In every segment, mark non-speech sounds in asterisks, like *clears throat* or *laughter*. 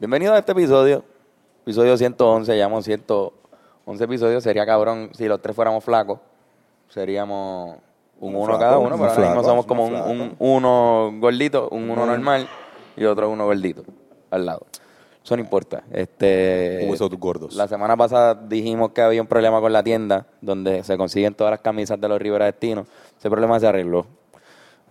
Bienvenido a este episodio, episodio 111, llevamos 111 episodios, sería cabrón si los tres fuéramos flacos, seríamos un Un uno flaco, cada uno, un pero ahora mismo flaco, somos como un, un flaco. un uno gordito, un uno normal y otro uno gordito al lado. Eso no importa. Este, Huesos gordos. La semana pasada dijimos que había un problema con la tienda donde se consiguen todas las camisas de los Rivera Destinos. Ese problema se arregló.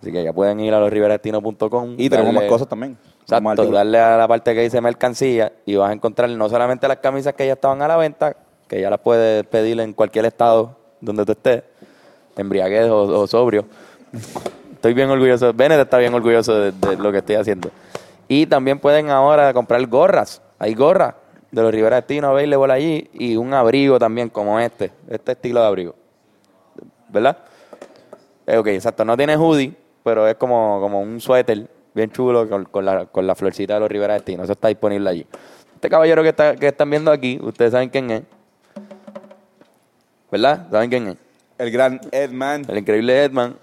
Así que ya pueden ir a losriveradestinos.com. Y tenemos más cosas también. Exacto, darle a la parte que dice mercancía y vas a encontrar no solamente las camisas que ya estaban a la venta, que ya las puedes pedir en cualquier estado donde tú estés, embriaguez o, o sobrio. Estoy bien orgulloso, Bennett está bien orgulloso de, de lo que estoy haciendo. Y también pueden ahora comprar gorras, hay gorras de los Rivera Destino available allí y un abrigo también como este, este estilo de abrigo. ¿Verdad? Eh, ok, exacto. No tiene hoodie, pero es como, como un suéter bien chulo con, con la, con la florcita de los Rivera Destino. Eso está disponible allí. Este caballero que, está, que están viendo aquí, ustedes saben quién es. ¿Verdad? ¿Saben quién es? El gran Edman. El increíble Edman.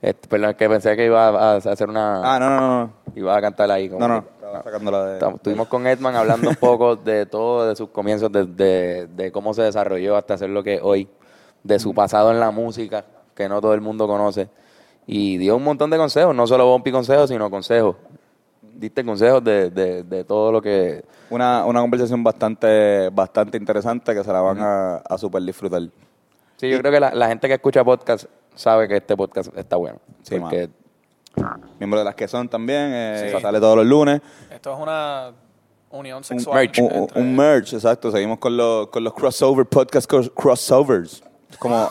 Este, perdón, que pensé que iba a, a hacer una... Ah, no, no, no. Iba a cantar ahí. como No, no. que- sacándola de. Estuvimos con Edman hablando un poco de todo, de sus comienzos, de, de- de cómo se desarrolló hasta ser lo que es hoy, de su pasado en la música, que no todo el mundo conoce. Y dio un montón de consejos, no solo Bumpy consejos, sino consejos. Diste consejos de, de, de todo lo que... Una, una conversación bastante, bastante interesante que se la van a, a super disfrutar. Sí, yo creo que la, la gente que escucha podcast sabe que este podcast está bueno. Sí, porque Miembro de las que son también. eh, Sí. Sale todos los lunes. Esto es una unión Un sexual. merch. Un, entre- un merch, exacto. Seguimos con, los con los crossover podcast cros- crossovers. Como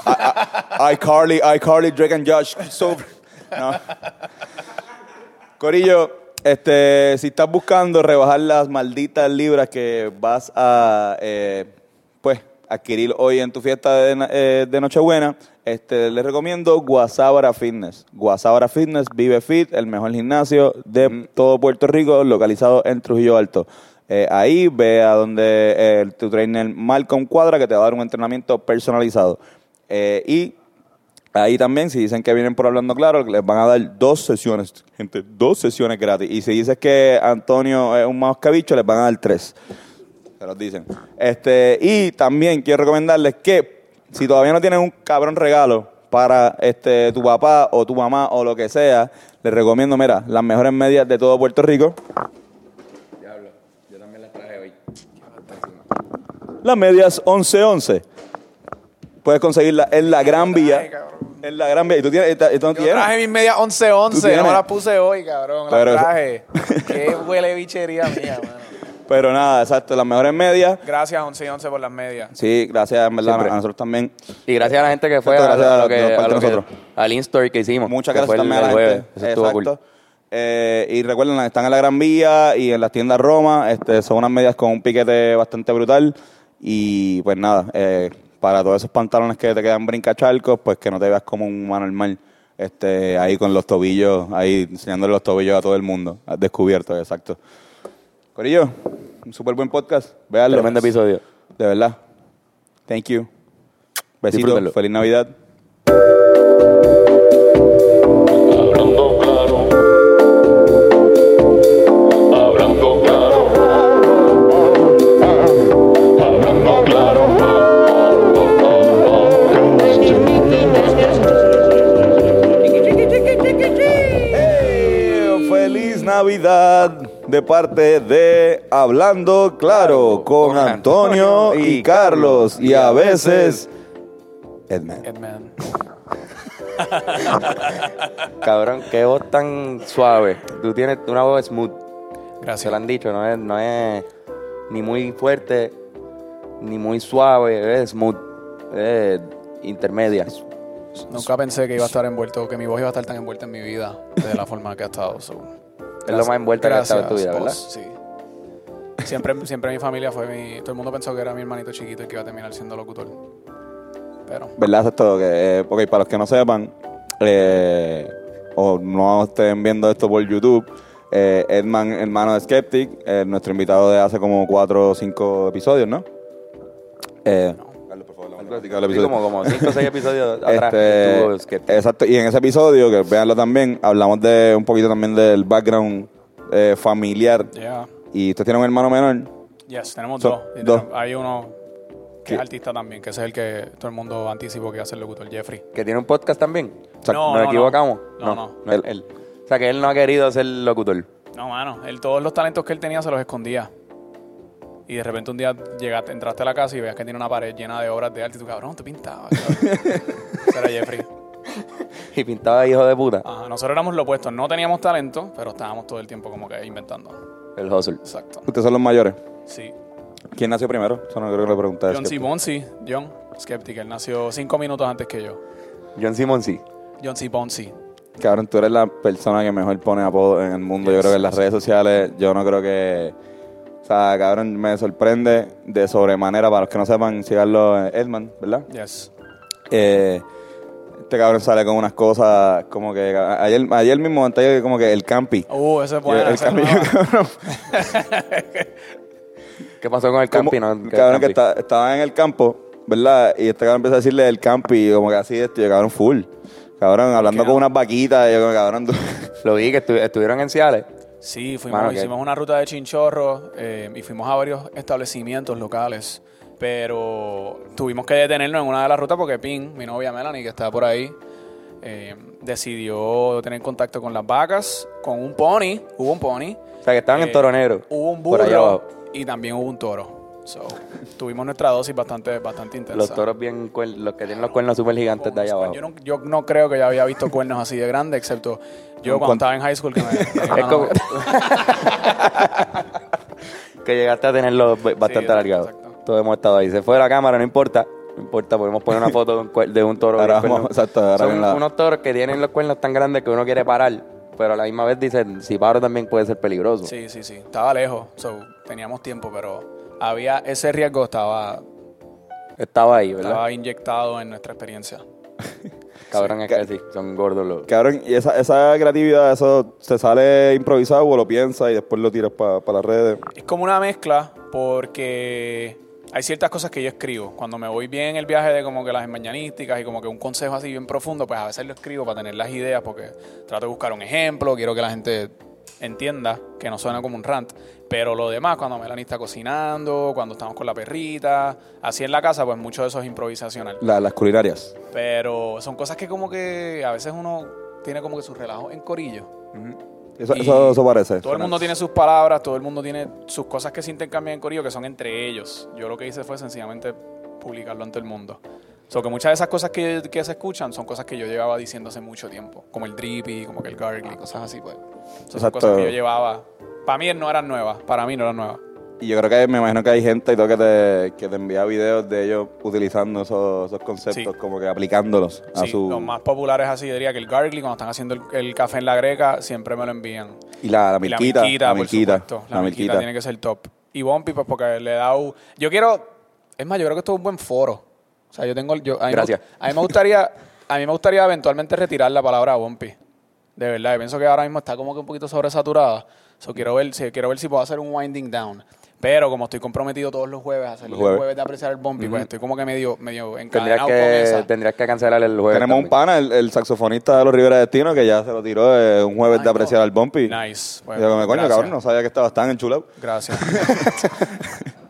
iCarly, iCarly, Drake and Josh crossover. No. Corillo, este, si estás buscando rebajar las malditas libras que vas a eh, pues adquirir hoy en tu fiesta de, eh, de Nochebuena, este, les recomiendo Guasábara Fitness. Guasábara Fitness, Vive Fit, el mejor gimnasio de todo Puerto Rico, localizado en Trujillo Alto. Eh, ahí ve a donde eh, tu trainer Malcolm Cuadra, que te va a dar un entrenamiento personalizado. Eh, y Ahí también, si dicen que vienen por hablando claro, les van a dar dos sesiones, gente, dos sesiones gratis. Y si dices que Antonio es un mascabicho, les van a dar tres. Se los dicen. Este, y también quiero recomendarles que si todavía no tienen un cabrón regalo para este tu papá o tu mamá o lo que sea, les recomiendo, mira, las mejores medias de todo Puerto Rico. Diablo, yo también las traje hoy. Las medias 1111. Puedes conseguirlas en la Gran Vía. En la Gran Vía. ¿Y tú, tienes, y tú no Yo tienes? traje mis medias ¿Tú 11-11, tienes? no las puse hoy, cabrón. Las traje. *laughs* Qué huele bichería mía, mano. Pero nada, exacto, las mejores medias. Gracias 11-11 por las medias. Sí, gracias, en verdad, Siempre. a nosotros también. Y gracias a la gente que fue Exacto, a, gracias lo a- que, a parte lo de que- nosotros. al in-story que hicimos. Muchas que gracias fue el- también a el la jueves. gente. Eso estuvo cool. Exacto. Eh, y recuerden, están en la Gran Vía y en las tiendas Roma. Este, son unas medias con un piquete bastante brutal. Y pues nada, eh, para todos esos pantalones que te quedan brincachalcos, pues que no te veas como un humano normal. Este, ahí con los tobillos, ahí enseñándole los tobillos a todo el mundo. Descubierto, exacto. Corillo, un súper buen podcast. Véanlo. Tremendo episodio. De verdad. Thank you. Besitos. Feliz Navidad. Navidad de parte de Hablando Claro con Antonio y Carlos y a veces Edman. Edman. *laughs* Cabrón, qué voz tan suave. Tú tienes una voz smooth. Se Gracias. lo han dicho, no es, no es ni muy fuerte, ni muy suave, es smooth. Es intermedia. Nunca pensé que iba a estar envuelto, que mi voz iba a estar tan envuelta en mi vida de la forma que ha estado. so. Es lo más envuelta que ha estado en tu vida, ¿verdad? Sí. Siempre, siempre mi familia fue mi... Todo el mundo pensó que era mi hermanito chiquito y que iba a terminar siendo locutor. Pero... ¿Verdad? Eso es todo. Que, eh, ok, para los que no sepan, eh, o no estén viendo esto por YouTube, eh, Edman, hermano de Skeptic, eh, nuestro invitado de hace como cuatro o cinco episodios, ¿no? Eh, Carlos, por favor, la Algo así, música del episodio. como, como cinco o seis episodios *laughs* atrás. Este, estuvo Skeptic. exacto, y en ese episodio, que véanlo también, hablamos de un poquito también del background eh, familiar Yeah. Y usted tiene un hermano menor. Yes, tenemos So- dos. Y dos. tenemos- Hay uno que es artista también, que ese es el que todo el mundo anticipó que iba a ser locutor, Jeffrey. Que tiene un podcast también. O sea, No, ¿Nos no, no. equivocamos? No, no. él- él. O sea, que él no ha querido ser locutor. No, mano, él, todos los talentos que él tenía se los escondía. Y de repente un día llegaste, entraste a la casa y veas que tiene una pared llena de obras de arte y tú, cabrón, tú pintabas. *laughs* Ese era Jeffrey. *laughs* Y pintaba hijo de puta. Ajá, nosotros éramos lo opuesto. No teníamos talento, pero estábamos todo el tiempo como que inventando. El hustle. Exacto. Ustedes son los mayores. Sí. ¿Quién nació primero? Eso no creo que le pregunté. John C. Bonsi, John, Skeptic, él nació cinco minutos antes que yo. John Simon sí. John C. Bonsi. Cabrón, tú eres la persona que mejor pone apodo en el mundo. Yo creo que en las redes sociales, yo no creo que. O sea, cabrón, me sorprende de sobremanera. Para los que no sepan, siganlo Edman, ¿verdad? Yes. Eh, este cabrón sale con unas cosas como que. Ayer, ayer mismo, antes como que el campi. Uh, ese es bueno. el campi, cabrón. ¿Qué pasó con el campi? no? ¿Qué cabrón, que campi? está- estaba en el campo, ¿verdad? Y este cabrón empezó a decirle el campi, como que así, este, yo, cabrón, full. Cabrón, hablando con unas vaquitas, y yo como, cabrón, *laughs* Lo vi que estu- estuvieron en Ciales. Sí, fuimos, Mano, que- hicimos una ruta de chinchorro eh, y fuimos a varios establecimientos locales. Pero tuvimos que detenernos en una de las rutas porque Pin, mi novia Melanie, que estaba por ahí, eh, decidió tener contacto con las vacas, con un pony. Hubo un pony. O sea, que estaban en Eh, Toro Negro. Hubo un Por allá burro abajo. y también hubo un toro. So, tuvimos nuestra dosis bastante, bastante intensa. Los toros bien, los que tienen los cuernos súper gigantes de allá abajo. Yo no, yo no creo que yo había visto cuernos así de grandes, excepto yo cuando estaba en high school. Que me, *laughs* Es como... *laughs* que llegaste a tenerlos bastante exacto, alargados. exacto. Todos hemos estado ahí. Se fue la cámara, no importa. No importa, podemos poner una foto de un, de toro. Ahora vamos- exacto, ahora Son unos toros que tienen los cuernos tan grandes que uno quiere parar. Pero a la misma vez dicen, si paro también puede ser peligroso. Sí, sí, sí. Estaba lejos. So, teníamos tiempo, pero había ese riesgo estaba, Estaba ahí, ¿verdad? estaba inyectado en nuestra experiencia. *laughs* Cabrón, es que sí, son gordos los... Cabrón, y esa, esa creatividad, eso se sale improvisado o lo piensas y después lo tiras para las redes. Es como una mezcla porque hay ciertas cosas que yo escribo. Cuando me voy bien en el viaje de como que las mañanísticas y como que un consejo así bien profundo, pues a veces lo escribo para tener las ideas porque trato de buscar un ejemplo, quiero que la gente entienda que no suena como un rant. Pero lo demás, cuando Melanie está cocinando, cuando estamos con la perrita, así en la casa, pues mucho de eso es improvisacional. La- las culinarias. Pero son cosas que como que a veces uno tiene como que sus relajos en corillo. Eso, Y eso, eso parece. Todo el mundo tiene sus palabras, todo el mundo tiene sus cosas que se intercambian en corillo que son entre ellos. Yo lo que hice fue sencillamente publicarlo ante el mundo. So que muchas de esas cosas que, que se escuchan son cosas que yo llevaba diciendo hace mucho tiempo. Como el drippy, como que el gargly, cosas así, pues. So, son cosas que yo llevaba. Para mí no eran nuevas, para mí no eran nuevas. Y yo creo que me imagino que hay gente y todo que te, que te envía videos de ellos utilizando esos, esos conceptos, Sí. como que aplicándolos a Sí, su... los más populares así, yo diría que el gargly, cuando están haciendo el, el café en la greca, siempre me lo envían. Y la, la milquita. la La por milquita. supuesto. La La, milquita. milquita tiene que ser top. Y Bumpy, pues porque le da un... Yo quiero... Es más, yo creo que esto es un buen foro. O sea, yo tengo... Yo, a mí me Gracias. gust- a mí me gustaría... A mí me gustaría eventualmente retirar la palabra Bumpy. De verdad. Yo pienso que ahora mismo está como que un poquito sobresaturada. So, quiero, ver, si, quiero ver si puedo hacer un winding down. Pero como estoy comprometido todos los jueves a hacer Los el jueves. jueves de apreciar el Bumpy, pues estoy como que medio, medio Tendrías encadenado con que, esa. tendrías que cancelar el jueves. Tenemos un pana, el, el saxofonista de los Rivera Destino, que ya se lo tiró eh, un jueves Ay, de apreciar no. al Bumpy. Nice. Y yo como, coño, cabrón, no sabía que estabas tan enchulado. Gracias. *laughs* *laughs*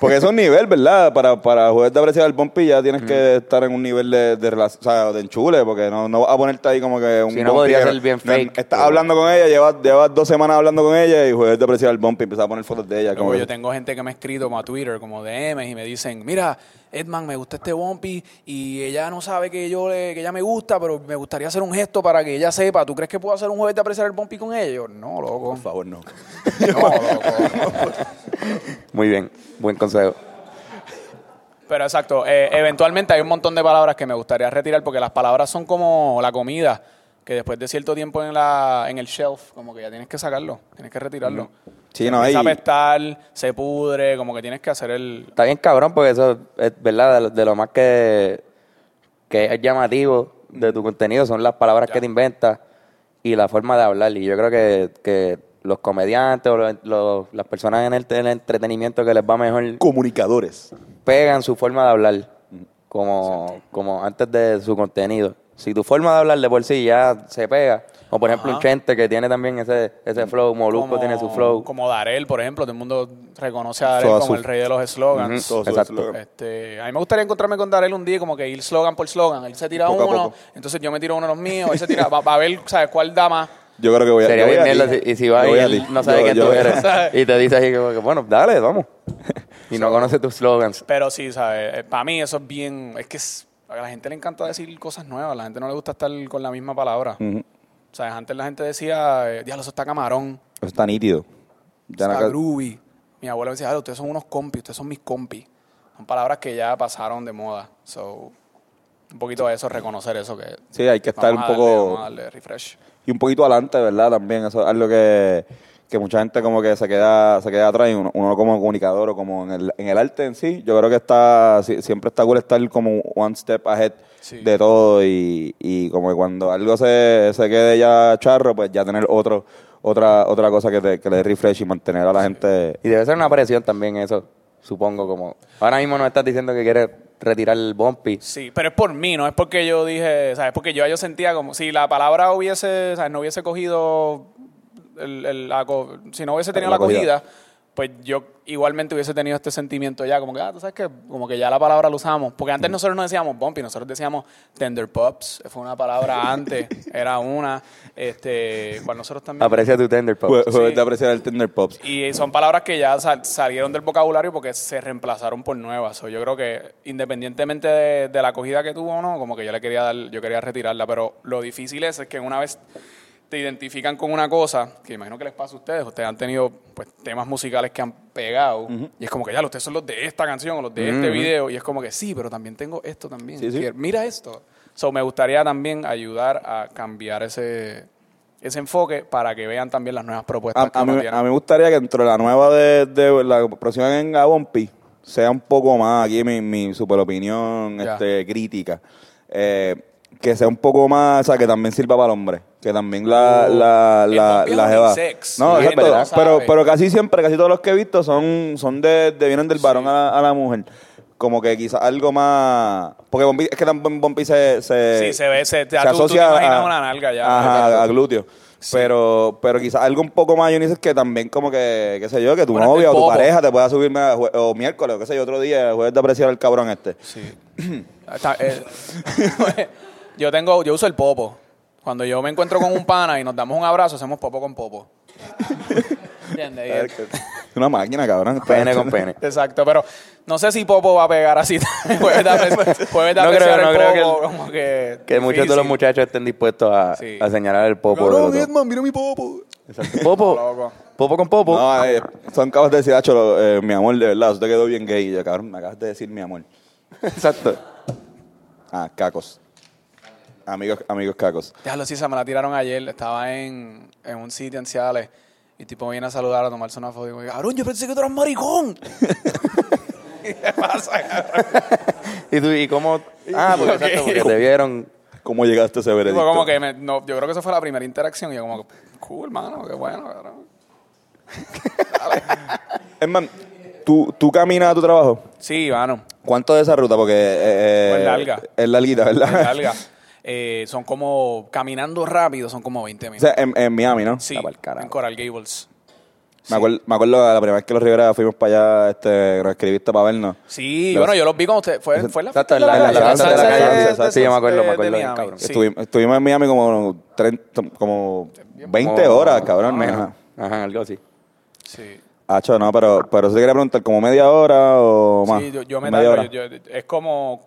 Porque eso es un nivel, ¿verdad? Para, para jueves de apreciar al Bumpy ya tienes que estar en un nivel de, de relación, o sea, de enchule, porque no, no vas a ponerte ahí como que un Sí, no Bumpy podría que- ser bien no, fake. estás hablando con ella, llevas, llevas dos semanas hablando con ella y jueves de apreciar al Bumpy, empezás a poner fotos de ella. Como que- yo tengo gente que me ha escrito como a Twitter, como DMs, y me dicen, mira, Edman, me gusta este Bumpy y ella no sabe que yo le, que ella me gusta, pero me gustaría hacer un gesto para que ella sepa. ¿Tú crees que puedo hacer un jueves de apreciar el Bumpy con ella? Yo, no, loco. Por favor, no. *laughs* No, loco. Muy bien, buen consejo. Pero exacto, eh, eventualmente hay un montón de palabras que me gustaría retirar porque las palabras son como la comida, que después de cierto tiempo en, la, en el shelf, como que ya tienes que sacarlo, tienes que retirarlo. Sí, no, Empieza hay... a apestar, se pudre, como que tienes que hacer el... Está bien cabrón porque eso es verdad, de lo, de lo más que, que es llamativo de tu contenido son las palabras que te inventas y la forma de hablar. Y yo creo que, que los comediantes o los- los- las personas en el, en el entretenimiento que les va mejor Comunicadores. pegan su forma de hablar como, como antes de su contenido. Si tu forma de hablar de por sí ya se pega, O por ejemplo un Chente que tiene también ese, ese flow, Molusco como, tiene su flow. Como Darel, por ejemplo. Todo el mundo reconoce a Darel como Sul. el rey de los slogans. Todo su Exacto. Este, a mí me gustaría encontrarme con Darel un día como que ir slogan por slogan. Él se tira Poco uno, entonces yo me tiro uno de los míos, él se tira, va, va a ver, ¿sabes? ¿Cuál da más? Yo creo que voy a Sería voy bien a mierda si- y si va Yo y él no sabe Yo- quién yo tú eres. *laughs* y te dice como que, bueno, dale, vamos. *laughs* y no conoce tus slogans. Pero sí, ¿sabes? Para mí eso es bien, es que es- a la gente le encanta decir cosas nuevas, a la gente no le gusta estar con la misma palabra. O sea, antes la gente decía, eh, diablo, eso está camarón, Eso está nítido. Ya está no- groovy. Mi abuela me decía, "Ah, ustedes son unos compis, ustedes son mis compis. Son palabras que ya pasaron de moda. So, un poquito de eso, reconocer eso que... Sí, hay que estar un darle- poco... vamos a darle refresh. y un poquito adelante, ¿verdad? También eso es algo que, que mucha gente como que se queda se queda atrás y uno, uno como comunicador o como en el, en el arte en sí, yo creo que está si- siempre está cool estar como one step ahead Sí. de todo y, y como que cuando algo se, se quede ya charro, pues ya tener otro otra otra cosa que, te, que le dé refresh y mantener a la gente Y debe ser una presión también eso, supongo, como... Ahora mismo nos estás diciendo que quieres retirar el bumpy. Sí, pero es por mí, no es porque yo dije, ¿sabes? Porque yo, yo sentía como si la palabra hubiese, ¿sabes? No hubiese cogido, el, el- la si no hubiese tenido La la, acogida. cogida, pues yo igualmente hubiese tenido este sentimiento ya, como que, ah, tú sabes que, como que ya la palabra la usamos. Porque antes nosotros no decíamos bumpy, nosotros decíamos tender pops, fue una palabra *laughs* antes, era una, este, cual nosotros también... Aprecia tu tender pop. Jue- jueves Sí. apreciar el Tender Pops. Y son palabras que ya sal- salieron del vocabulario porque se reemplazaron por nuevas. So, yo creo que independientemente de, de la acogida que tuvo o no, como que yo le quería dar, yo quería retirarla. Pero lo difícil es, es que una vez te identifican con una cosa, que imagino que les pasa a ustedes, ustedes han tenido pues temas musicales que han pegado, y es como que ya, ustedes son los de esta canción o los de este video, y es como que sí, pero también tengo esto también. Sí, sí. Que Mira esto. So, me gustaría también ayudar a cambiar ese, ese enfoque para que vean también las nuevas propuestas A, que a mí, a mí me gustaría que dentro de la nueva de, de la próxima en Abompi sea un poco más, aquí mi, mi super opinión Ya. este, crítica, eh, que sea un poco más, o sea, que también sirva para el hombre, que también la, Oh. la, la, es la jeva. unisex. No, exacto, verdad. pero, pero casi siempre, casi todos los que he visto son, son de, de vienen del varón a, la, a la mujer. Como que quizás algo más... Porque Bombi, es que también Bombi se, se, Sí, se ve, se, te, se tú- tú, te asocia imaginas a, una nalga ya. Ajá, Exacto. a glúteo. Pero, pero quizás algo un poco más unisex que también como que, qué sé yo, que tu Ponerte novia o tu pareja te pueda subirme a o miércoles o qué sé yo, otro día, jueves de apreciar al cabrón este. Sí. *clears throat* Está- eh, *laughs* yo tengo, yo uso el popo. Cuando yo me encuentro con un pana y nos damos un abrazo, hacemos popo con popo. Es- una máquina, cabrón. Pene con pene. Exacto, pero no sé si Popo va a pegar así. jueves de apreci- jueves de No creo, no el creo que el- como que Que muchos de los muchachos estén dispuestos a, Sí. a señalar el popo. otro. Edman, mira mi popo. Exacto. Popo. *laughs* Popo con popo. No, eh, son cabos de decir, "Acho, eh, mi amor, de verdad, eso te quedó bien gay. Y yo, cabrón, me acabas de decir mi amor. *laughs* Exacto. Ah, cacos. Amigos, amigos cacos. Déjalo si se me la tiraron ayer. Estaba en, en un sitio en Ciales y tipo viene a saludar a tomarse una foto y digo, cabrón, yo pensé que tú eras maricón. *laughs* ¿Qué pasa, cabrón? *laughs* ¿Y, tú, ¿Y cómo? Ah, porque, exacto, porque te vieron. ¿Cómo llegaste a ese veredicto? Tipo, como que me- no, yo creo que esa fue la primera interacción y yo como, cool, mano, qué bueno, cabrón. *laughs* Edman, ¿tú, ¿tú caminas a tu trabajo? Sí, mano, ¿Cuánto de esa ruta? Porque eh, Pues larga. es larguita, ¿verdad? es larga. Eh, son como, caminando rápido, son como 20 O minutos. sea, en, en Miami, ¿no? sí, pa'l carajo. en Coral Gables. Me, acuerdo, me acuerdo la primera vez que los Rivera fuimos para allá, este, nos escribiste para vernos. Sí, Los- bueno, yo los vi con usted. Fue, fue la Exacto, en de la- en la calle, plaza de la salsa calle, de- exacto. Sí, yo me acuerdo, me acuerdo de bien, Miami, cabrón. sí. Estuvimos, estuvimos en Miami como, 30, como 20 horas, cabrón. Ajá, ajá, algo así. Sí. Hacho, no, pero, pero sí te quería preguntar, ¿como media hora o más? Sí, yo, yo me media tardo, hora. yo- yo- es como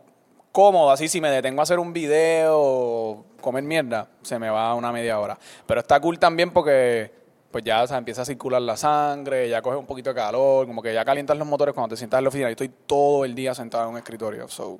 cómodo, así si me detengo a hacer un video o comer mierda, se me va una media hora. Pero está cool también porque pues ya o sea, empieza a circular la sangre, ya coge un poquito de calor, como que ya calientas los motores cuando te sientas en la oficina. Yo estoy todo el día sentado en un escritorio, so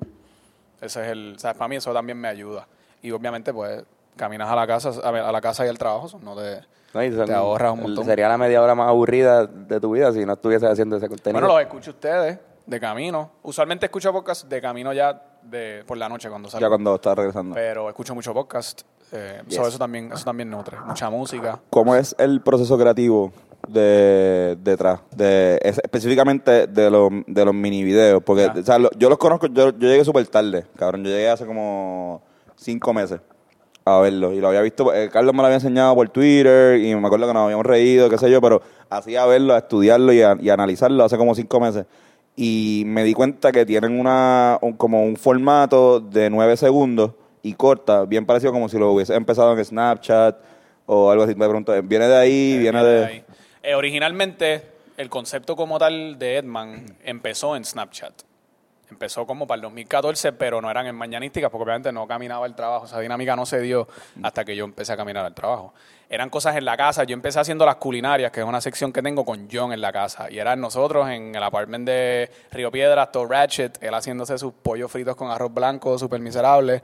ese es el, o sea, para mí eso también me ayuda. Y obviamente pues caminas a la casa, a, la casa y al trabajo, so, no te No, y son- Te ahorras un montón. Sería la media hora más aburrida de tu vida si no estuvieses haciendo ese contenido. Bueno, los escucho ustedes de camino. Usualmente escucho podcast de camino ya de por la noche cuando salgo. Ya cuando estás regresando. Pero escucho mucho podcast. Eh, Yes. so eso también eso también nutre. Mucha música. ¿Cómo es el proceso creativo de detrás? De, es- específicamente de los, de los mini videos. Porque o sea, lo- yo los conozco, yo, yo llegué súper tarde, cabrón. Yo llegué hace como cinco meses. a verlo. Y lo había visto, eh, Carlos me lo había enseñado por Twitter y me acuerdo que nos habíamos reído, qué sé yo, pero así a verlo, a estudiarlo y a, y a analizarlo hace como cinco meses. Y me di cuenta que tienen una un- como un formato de nueve segundos y corta, bien parecido como si lo hubiese empezado en Snapchat o algo así. Me pregunto, ¿viene de ahí? ¿Viene de...? ahí. Eh, originalmente, el concepto como tal de Edman empezó en Snapchat. Empezó como para el 2014, pero no eran en mañanísticas, porque obviamente no caminaba el trabajo. Esa dinámica no se dio hasta que yo empecé a caminar al trabajo. Eran cosas en la casa. Yo empecé haciendo las culinarias, que es una sección que tengo con John en la casa. Y eran nosotros en el apartment de Río Piedras, todo Ratchet, él haciéndose sus pollos fritos con arroz blanco, súper miserable.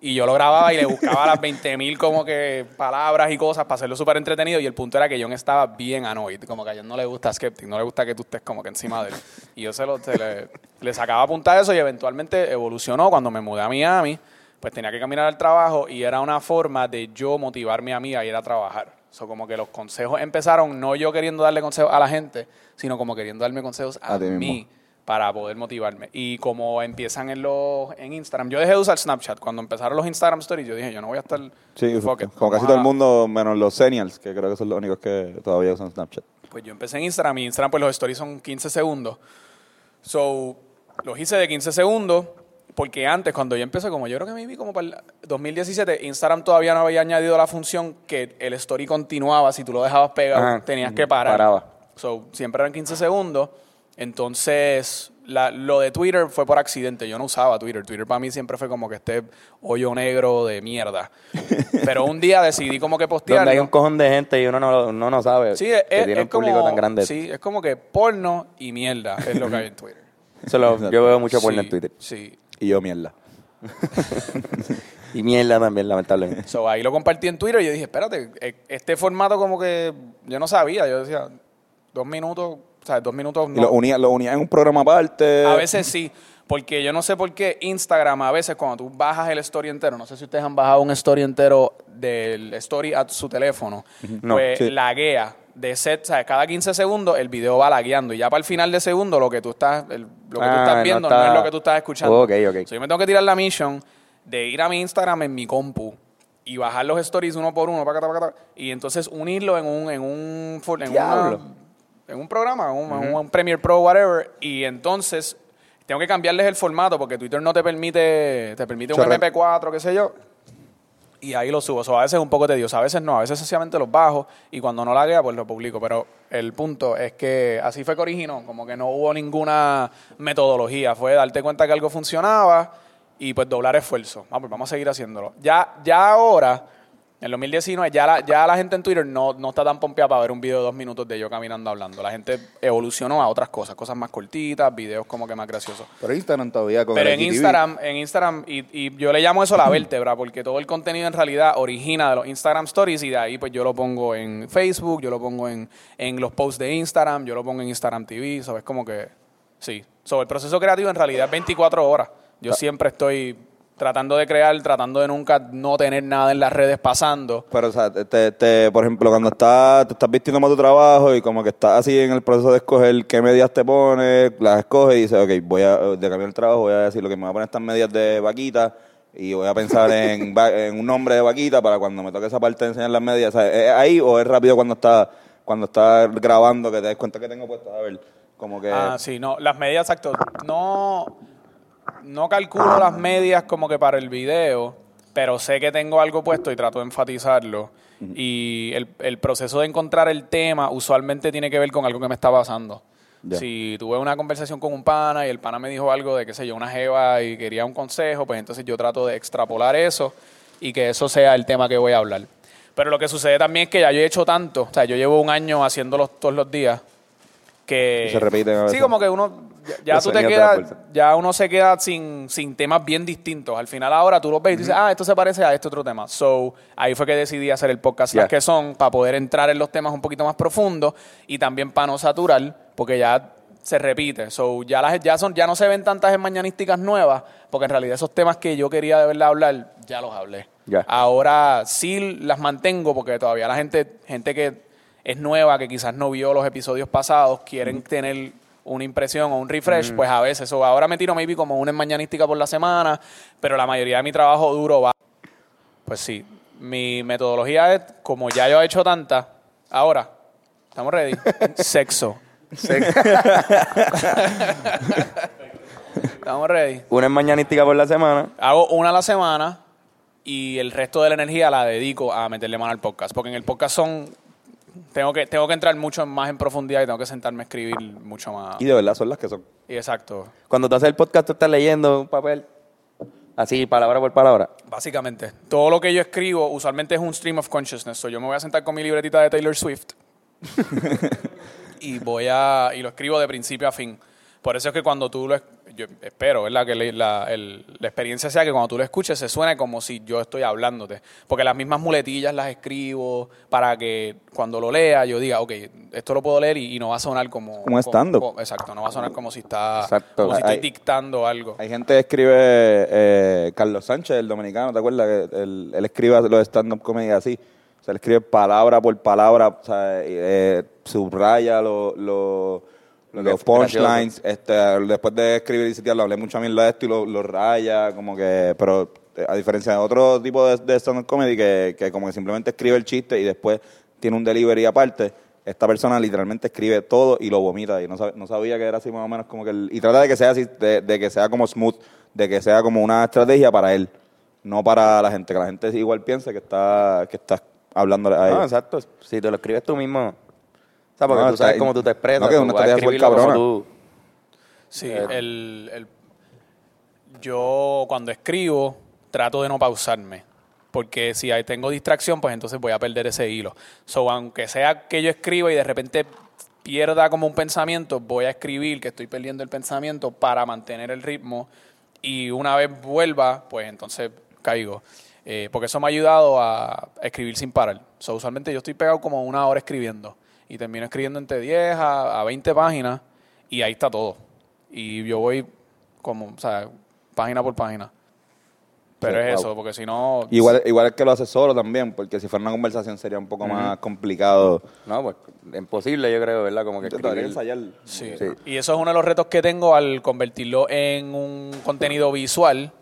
Y yo lo grababa y le buscaba las 20 mil como que palabras y cosas para hacerlo súper entretenido. Y el punto era que John estaba bien annoyed. Como que a John no le gusta Skeptic, no le gusta que tú estés como que encima de él. Y yo se, lo, le, sacaba punta de eso y eventualmente evolucionó. Cuando me mudé a Miami, pues tenía que caminar al trabajo y era una forma de yo motivarme a mí a ir a trabajar. So, como que los consejos empezaron no yo queriendo darle consejos a la gente, sino como queriendo darme consejos a, A ti mismo. mí para poder motivarme. Y como empiezan en los en Instagram, yo dejé de usar Snapchat. Cuando empezaron los Instagram Stories, yo dije, yo no voy a estar... Sí, como casi todo el mundo, menos los seniors, que creo que son los únicos que todavía usan Snapchat. Pues yo empecé en Instagram y Instagram, pues los stories son 15 segundos. So, los hice de 15 segundos porque antes, cuando yo empecé, como yo creo que me vi como para el 2017, Instagram todavía no había añadido la función que el story continuaba. Si tú lo dejabas pegado, Ajá, tenías que parar. paraba. So, siempre eran 15 segundos. Entonces, la- lo de Twitter fue por accidente. Yo no usaba Twitter. Twitter para mí siempre fue como que este hoyo negro de mierda. *laughs* Pero un día decidí como que postearlo. Donde hay un cojón de gente y uno no, uno no sabe Sí, es, que es- tiene es un público como, tan grande. Sí, es como que porno y mierda es lo que hay en Twitter. *laughs* Lo- yo veo mucho porno Sí, en Twitter. Sí. Y yo, mierda. *laughs* Y mierda también, lamentablemente. So, ahí lo compartí en Twitter y yo dije, espérate, eh, este formato como que yo no sabía. Yo decía, dos minutos, o sea, dos minutos Y lo unía, lo unía en un programa aparte. A veces sí, porque yo no sé por qué Instagram a veces cuando tú bajas el story entero, no sé si ustedes han bajado un story entero del story a su teléfono, No, pues sí. laguea de set, o sea, cada 15 segundos el video va lagueando y ya para el final de segundo lo que tú estás, el- lo que tú Ah, estás no viendo no, está- es lo que tú estás escuchando. Ok, ok. So, yo me tengo que tirar la mission de ir a mi Instagram en mi compu y bajar los stories uno por uno, pacata, pacata, y entonces unirlo en un, en un, for- en Diablo. una- en un programa, un, un Premiere Pro, whatever, y entonces tengo que cambiarles el formato porque Twitter no te permite, te permite un Chorre- MP4, qué sé yo, y ahí lo subo. So, a veces es un poco tedioso, a veces no, a veces sencillamente los bajo y cuando no laguea, pues lo publico. Pero el punto es que así fue que originó, como que no hubo ninguna metodología, fue darte cuenta que algo funcionaba y pues doblar esfuerzo. Ah, pues vamos a seguir haciéndolo. Ya, ya ahora, en el 2019, ya la, ya la gente en Twitter no, no está tan pompeada para ver un video de dos minutos de yo caminando hablando. La gente evolucionó a otras cosas, cosas más cortitas, videos como que más graciosos. Pero Instagram todavía con Pero en IGTV. Instagram, en Instagram, y, y yo le llamo eso la vértebra, porque todo el contenido en realidad origina de los Instagram Stories y de ahí pues yo lo pongo en Facebook, yo lo pongo en, en los posts de Instagram, yo lo pongo en Instagram TV, ¿sabes? Como que, sí. Sobre el proceso creativo en realidad es 24 horas. Yo siempre estoy tratando de crear, tratando de nunca no tener nada en las redes pasando. Pero, o sea, te, te- por ejemplo, cuando estás, te estás vistiendo para tu trabajo y como que estás así en el proceso de escoger qué medias te pones, las escoges y dices, ok, voy a, de cambiar el trabajo, voy a decir lo que me voy a poner estas medias de vaquita y voy a pensar en, *laughs* en un nombre de vaquita para cuando me toque esa parte de enseñar las medias. O sea, ¿Es ahí o es rápido cuando estás cuando estás grabando que te das cuenta que tengo puestas? A ver, como que... Ah, sí, no, las medias, exacto. No, no calculo las medias como que para el video, pero sé que tengo algo puesto y trato de enfatizarlo. Y el, el proceso de encontrar el tema usualmente tiene que ver con algo que me está pasando. Si tuve una conversación con un pana y el pana me dijo algo de, qué sé yo, una jeva y quería un consejo, pues entonces yo trato de extrapolar eso y que eso sea el tema que voy a hablar. Pero lo que sucede también es que ya yo he hecho tanto, o sea, yo llevo un año haciéndolo todos los días, que... Y se repiten a veces. Sí, como que uno... Ya, tú te quedas... Ya uno se queda sin, sin temas bien distintos. Al final ahora tú los ves y dices, ah, esto se parece a este otro tema. So, ahí fue que decidí hacer el podcast. Las que son, para poder entrar en los temas un poquito más profundos y también para no saturar, porque ya se repite. So, ya, las, ya, son, ya no se ven tantas mañanísticas nuevas, porque en realidad esos temas que yo quería de verdad hablar, ya los hablé. Ahora sí las mantengo porque todavía la gente, gente que es nueva, que quizás no vio los episodios pasados, quieren tener una impresión o un refresh, pues a veces. O ahora me tiro maybe como una mañanística por la semana, pero la mayoría de mi trabajo duro va. Pues sí, Mi metodología es, como ya yo he hecho tanta, ahora, ¿estamos ready? *laughs* Sexo. ¿Estamos ready? Una es mañanística por la semana. Hago una a la semana y el resto de la energía la dedico a meterle mano al podcast. Porque en el podcast son. Tengo que, tengo que entrar mucho más en profundidad y tengo que sentarme a escribir mucho más. Y de verdad son las que son. Y exacto. Cuando tú haces el podcast, tú estás leyendo un papel. Así, palabra por palabra. Básicamente, todo lo que yo escribo usualmente es un stream of consciousness. So, yo me voy a sentar con mi libretita de Taylor Swift *laughs* y voy a y lo escribo de principio a fin. Por eso es que cuando tú lo yo espero, ¿verdad? Que le- la, el- la experiencia sea que cuando tú lo escuches se suene como si yo estoy hablándote. Porque las mismas muletillas las escribo para que cuando lo lea yo diga, ok, esto lo puedo leer y, y no va a sonar como... Como como- exacto, no va a sonar como si está... Exacto. Como si estoy Hay- dictando algo. Hay gente que escribe, eh, Carlos Sánchez, el dominicano, ¿te acuerdas? Que él, él escribe los stand-up comedy así. O sea, él escribe palabra por palabra, o sea, eh, subraya lo- lo- los es punchlines. Este, después de escribir y dice, lo hablé mucho a mí de esto y lo, lo raya, como que, pero eh, a diferencia de otro tipo de, de stand-up comedy que, que como que simplemente escribe el chiste y después tiene un delivery aparte, esta persona literalmente escribe todo y lo vomita y no, sab- no sabía que era así más o menos como que... el- y trata de que sea así, de, de que sea como smooth, de que sea como una estrategia para él, no para la gente, que la gente igual piense que está que estás hablándole a él. No, exacto. Si te lo escribes tú mismo. Sea, porque No, tú sabes cómo tú te expresas. no, que tú una estrategia fue cabrona. tú- Sí, el, el- yo cuando escribo trato de no pausarme. Porque si ahí tengo distracción, pues entonces voy a perder ese hilo. So, aunque sea que yo escriba y de repente pierda como un pensamiento, voy a escribir que estoy perdiendo el pensamiento para mantener el ritmo. Y una vez vuelva, pues entonces caigo. Eh, porque eso me ha ayudado a escribir sin parar. So, usualmente yo estoy pegado como una hora escribiendo. Y termino escribiendo entre 10 a, a 20 páginas. Y ahí está todo. Y yo voy como, o sea, página por página. Pero Sí, es wow. eso, porque si no... Igual, igual es que lo hace solo también, porque si fuera una conversación sería un poco más complicado. No, pues imposible, yo creo, ¿verdad? Como que escribir. ensayar. Sí. Sí. Y eso es uno de los retos que tengo al convertirlo en un contenido visual,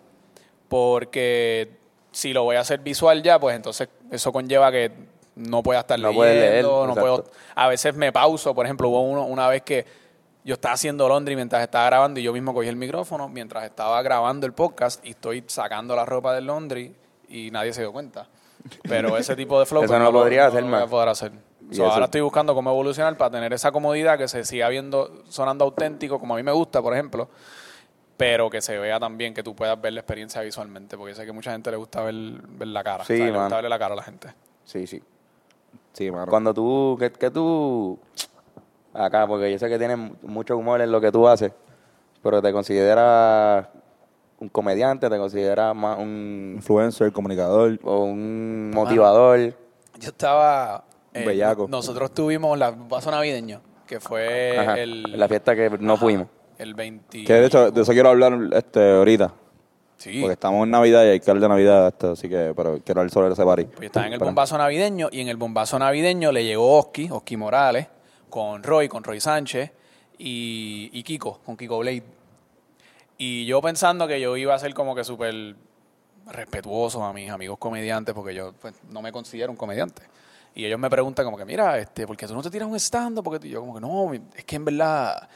porque si lo voy a hacer visual ya, pues entonces eso conlleva que no pueda estar No leyendo, leer, no exacto. puedo. A veces me pauso, por ejemplo, hubo uno, una vez que yo estaba haciendo laundry mientras estaba grabando y yo mismo cogí el micrófono mientras estaba grabando el podcast y estoy sacando la ropa del laundry y nadie se dio cuenta. Pero ese tipo de flow *laughs* Eso pues, no lo podría no hacer voy a más. poder hacer. So, ahora estoy buscando cómo evolucionar para tener esa comodidad que se siga viendo, sonando auténtico, como a mí me gusta, por ejemplo, pero que se vea también, que tú puedas ver la experiencia visualmente, porque sé que mucha gente le gusta ver, ver la cara. Sí, o sea, le gusta verle la cara a la gente. Sí, sí. Sí, mano. Cuando tú, que, que tú, acá, porque yo sé que tienes mucho humor en lo que tú haces, pero te consideras un comediante, te consideras más un, Influencer, comunicador. o un motivador. Yo estaba... Un bellaco. Nosotros tuvimos la vaso navideño, que fue Ajá, el... la fiesta que no fuimos. El 20... Que de hecho, de eso quiero hablar este, ahorita. Sí. Porque estamos en Navidad y hay que hablar de Navidad, así que, pero quiero hablar sobre ese party. Pues estaba en el Espera. bombazo navideño y en el bombazo navideño le llegó Oski, Oski Morales, con Roy, con Roy Sánchez y, y Kiko, con Kiko Blade. Y yo pensando que yo iba a ser como que súper respetuoso a mis amigos comediantes, porque yo pues, no me considero un comediante. Y ellos me preguntan como que, mira, este, ¿por qué tú no te tiras un stand Porque yo como que, no, es que en verdad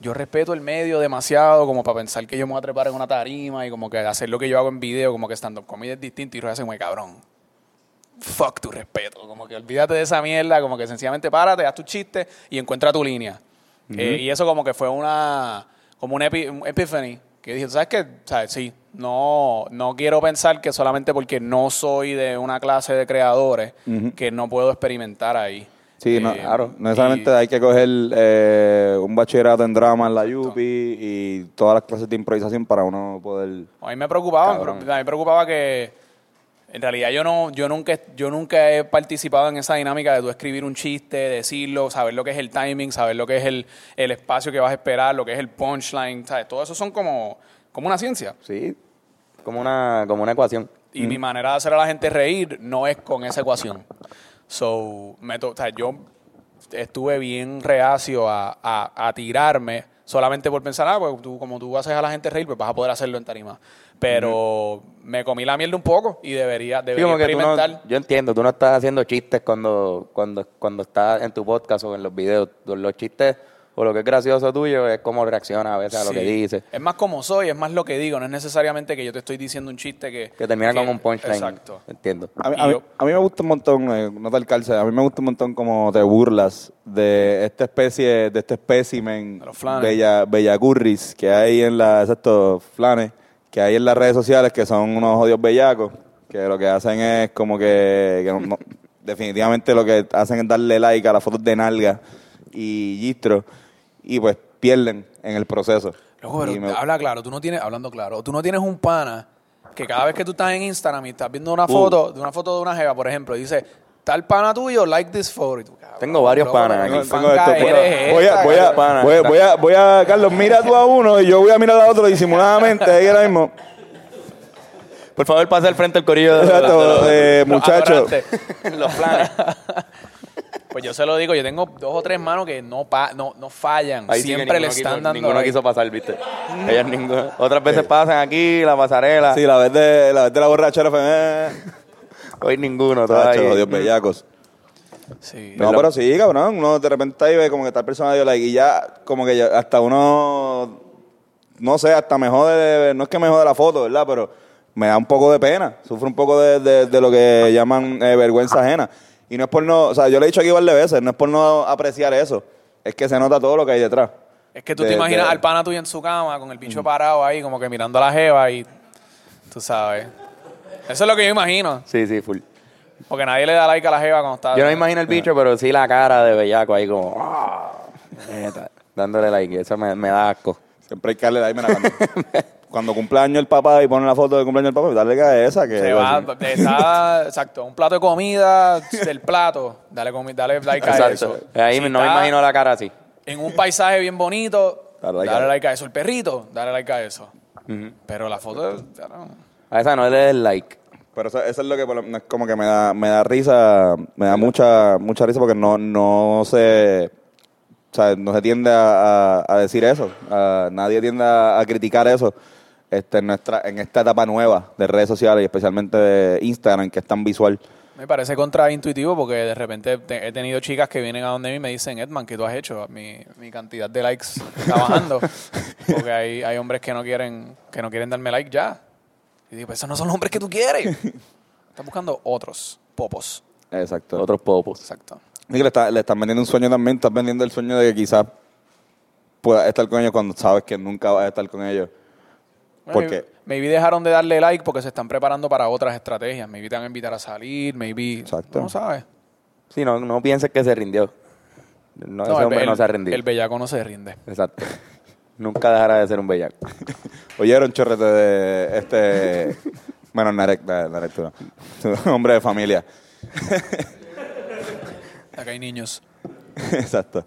yo respeto el medio demasiado como para pensar que yo me voy a trepar en una tarima y como que hacer lo que yo hago en video, como que stand-up comedy es distinto y Roy hace como, cabrón, fuck tu respeto. Como que olvídate de esa mierda, como que sencillamente párate, haz tu chiste y encuentra tu línea. Eh, y eso como que fue una, como un, epi- un epiphany. Que dije, ¿sabes qué? ¿Sabes? Sí, no, no quiero pensar que solamente porque no soy de una clase de creadores, que no puedo experimentar ahí. Sí, no, Eh, claro. No necesariamente y- hay que coger eh, un bachillerato en drama en la UPI y todas las clases de improvisación para uno poder... A mí me preocupaba, Cabrón. a mí me preocupaba que en realidad yo no, yo nunca, yo nunca he participado en esa dinámica de tú escribir un chiste, decirlo, saber lo que es el timing, saber lo que es el, el espacio que vas a esperar, lo que es el punchline, ¿sabes? Todo eso son como, como una ciencia. Sí, como una, como una ecuación. Y mi manera de hacer a la gente reír no es con esa ecuación. So, me o sea, yo estuve bien reacio a, a- a tirarme solamente por pensar, ah, pues tú, como tú haces a la gente reír, pues vas a poder hacerlo en tarima. Pero me comí la mierda un poco y debería, debería no- experimentar. yo entiendo, tú no estás haciendo chistes cuando, cuando, cuando estás en tu podcast o en los videos. Los chistes o lo que es gracioso tuyo es cómo reacciona a veces a lo que dices. Es más como soy, es más lo que digo, no es necesariamente que yo te estoy diciendo un chiste que... Que termina que- con un punchline. Exacto. Entiendo. A a yo- a mí me gusta un montón, eh, no tal cárcel, a mí me gusta un montón como te burlas de esta especie, de este espécimen bella, bellacurris que hay en la, exacto, flanes, que hay en las redes sociales que son unos odios bellacos, que lo que hacen es como que, que no- no- *laughs* definitivamente lo que hacen es darle like a las fotos de nalga y gistro y pues pierden en el proceso. Loco, pero me- habla claro, tú no tienes, hablando claro, tú no tienes un pana que cada vez que tú estás en Instagram y estás viendo una Uh. foto, de una foto de una jeva, por ejemplo, y dice, tal pana tuyo, like this photo. Y tú, cabrón, Tengo varios loco, panas aquí. Tengo esto, voy, a, esta, voy, a, pana. voy, a, voy, a, voy a- Carlos, mira tú a uno y yo voy a mirar al otro disimuladamente, ahí ahora mismo. Por favor, pasa al frente el corillo de, Exacto, eh, Los muchacho. adorantes. *laughs* los planes. *laughs* Pues yo se lo digo, yo tengo dos o tres manos que no, pa- no, no fallan. Ahí sí que Siempre le ninguno están quiso- dando. Ninguno quiso pasar, ¿viste? Ellas ninguno. Otras veces pasan aquí, la pasarela. Sí, la vez de la, vez de la borrachera fue... eh, Hoy ninguno. tacho, todavía. Dios bellacos. Sí. No, pero sí, cabrón. Uno de repente está ahí ve como que tal persona dio like y ya, como que ya hasta uno, no sé, hasta me jode, no es que me jode la foto, ¿verdad? Pero me da un poco de pena. Sufro un poco de, de- de lo que llaman eh, vergüenza ajena. Y no es por no, o sea, yo le he dicho aquí varias veces, no es por no apreciar eso. Es que se nota todo lo que hay detrás. Es que tú De- te imaginas de- al pana tuyo en su cama con el bicho parado ahí, como que mirando a la jeva y tú sabes. Eso es lo que yo imagino. Sí, sí, full. Porque nadie le da like a la jeva cuando está. Yo no me imagino el bicho, pero sí la cara de bellaco ahí como... "Ah", *laughs* neta, dándole like. Eso me, me da asco. Siempre hay que darle like, mira, *laughs* cuando, cuando cumple años el papá y pone la foto de cumpleaños del papá, pues darle que a esa que Se va, está, *laughs* exacto, un plato de comida del plato, dale, comi- dale like a eso. Ahí Si no me imagino la cara así. En un paisaje bien bonito, Dale dale, like a- like a eso. El perrito, dale like a eso. Pero la foto, ya no. A esa no le des like. Pero eso, eso es lo que como que me da, me da risa, me da mucha, mucha risa porque no, no se, o sea, no se tiende a, a- a decir eso. A- nadie tiende a, a criticar eso este, en, nuestra, en esta etapa nueva de redes sociales y especialmente de Instagram, que es tan visual. Me parece contraintuitivo porque de repente te- he tenido chicas que vienen a donde mí y me dicen, Edman, ¿qué tú has hecho? Mi, mi cantidad de likes está bajando. *laughs* porque hay, hay hombres que no quieren que no quieren darme like ya. Y digo, pues esos no son los hombres que tú quieres. *laughs* Estás buscando otros popos. Exacto. Otros popos. Exacto. Y que le, está- le están vendiendo un sueño también, estás vendiendo el sueño de que quizás puedas estar con ellos cuando sabes que nunca vas a estar con ellos. ¿Por Maybe- dejaron de darle like porque se están preparando para otras estrategias. Maybe te van a invitar a salir, maybe... Exacto. No sabes. Sí, no, no pienses que se rindió. No, ese hombre el- no se ha rendido. El bellaco no se rinde. Exacto. *laughs* Nunca dejará de ser un bellaco. *laughs* Oyeron chorrete de este. *laughs* bueno, Narek, Narek, tú no. Hombre de familia. Acá hay niños. Exacto.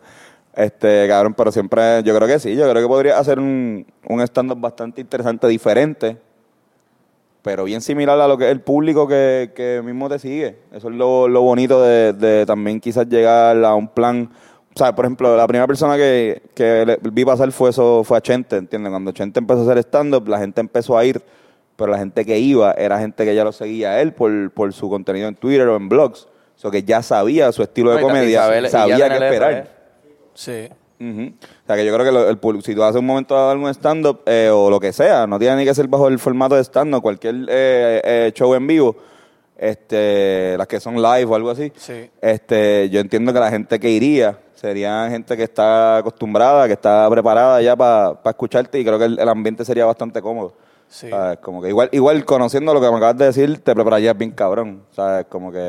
Este, cabrón, pero siempre, yo creo que sí, yo creo que podría hacer un, un stand-up bastante interesante, diferente, pero bien similar a lo que es el público que, que mismo te sigue. Eso es lo, lo bonito de, de también quizás llegar a un plan. O sea, por ejemplo, la primera persona que, que le- vi pasar fue eso, fue a Chente, ¿entiendes? Cuando Chente empezó a hacer stand-up, la gente empezó a ir, pero la gente que iba era gente que ya lo seguía a él por, por su contenido en Twitter o en blogs. O sea, que ya sabía su estilo de comedia, sabía qué esperar. Sí. O sea, que yo creo que lo- el si tú haces un momento dado algún stand-up eh, o lo que sea, no tiene ni que ser bajo el formato de stand-up, cualquier eh, eh, show en vivo, este, las que son live o algo así, Sí. este, yo entiendo que la gente que iría sería gente que está acostumbrada, que está preparada ya para escucharte y creo que el, el ambiente sería bastante cómodo. Sí. ¿Sabes? Como que igual, igual conociendo lo que me acabas de decir, te prepararías bien cabrón. ¿Sabes? Como que...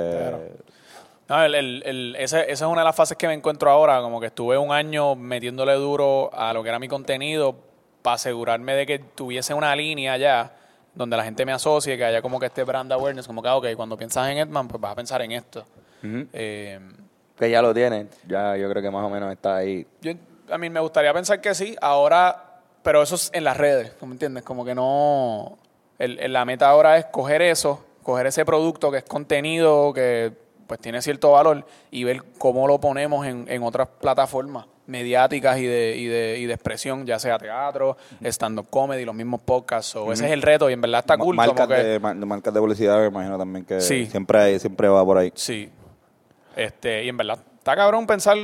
No, el, el, el- ese- esa es una de las fases que me encuentro ahora, como que estuve un año metiéndole duro a lo que era mi contenido para asegurarme de que tuviese una línea ya donde la gente me asocie, que haya como que este brand awareness, como que, ah, ok, cuando piensas en Edman, pues vas a pensar en esto. Eh, Que ya lo tiene. Ya yo creo que más o menos está ahí. yo, a mí me gustaría pensar que sí, ahora, pero eso es en las redes, ¿tú ¿me entiendes? Como que no, el, el- la meta ahora es coger eso, coger ese producto que es contenido, que pues tiene cierto valor y ver cómo lo ponemos en, en otras plataformas mediáticas y de, y, de, y de expresión, ya sea teatro, stand-up comedy, los mismos podcasts. o Ese es el reto y en verdad está cool. marcas, como que, de, mar- marcas de publicidad, me imagino también que Sí. siempre, hay- siempre va por ahí. Sí. Este, y en verdad, está cabrón pensar,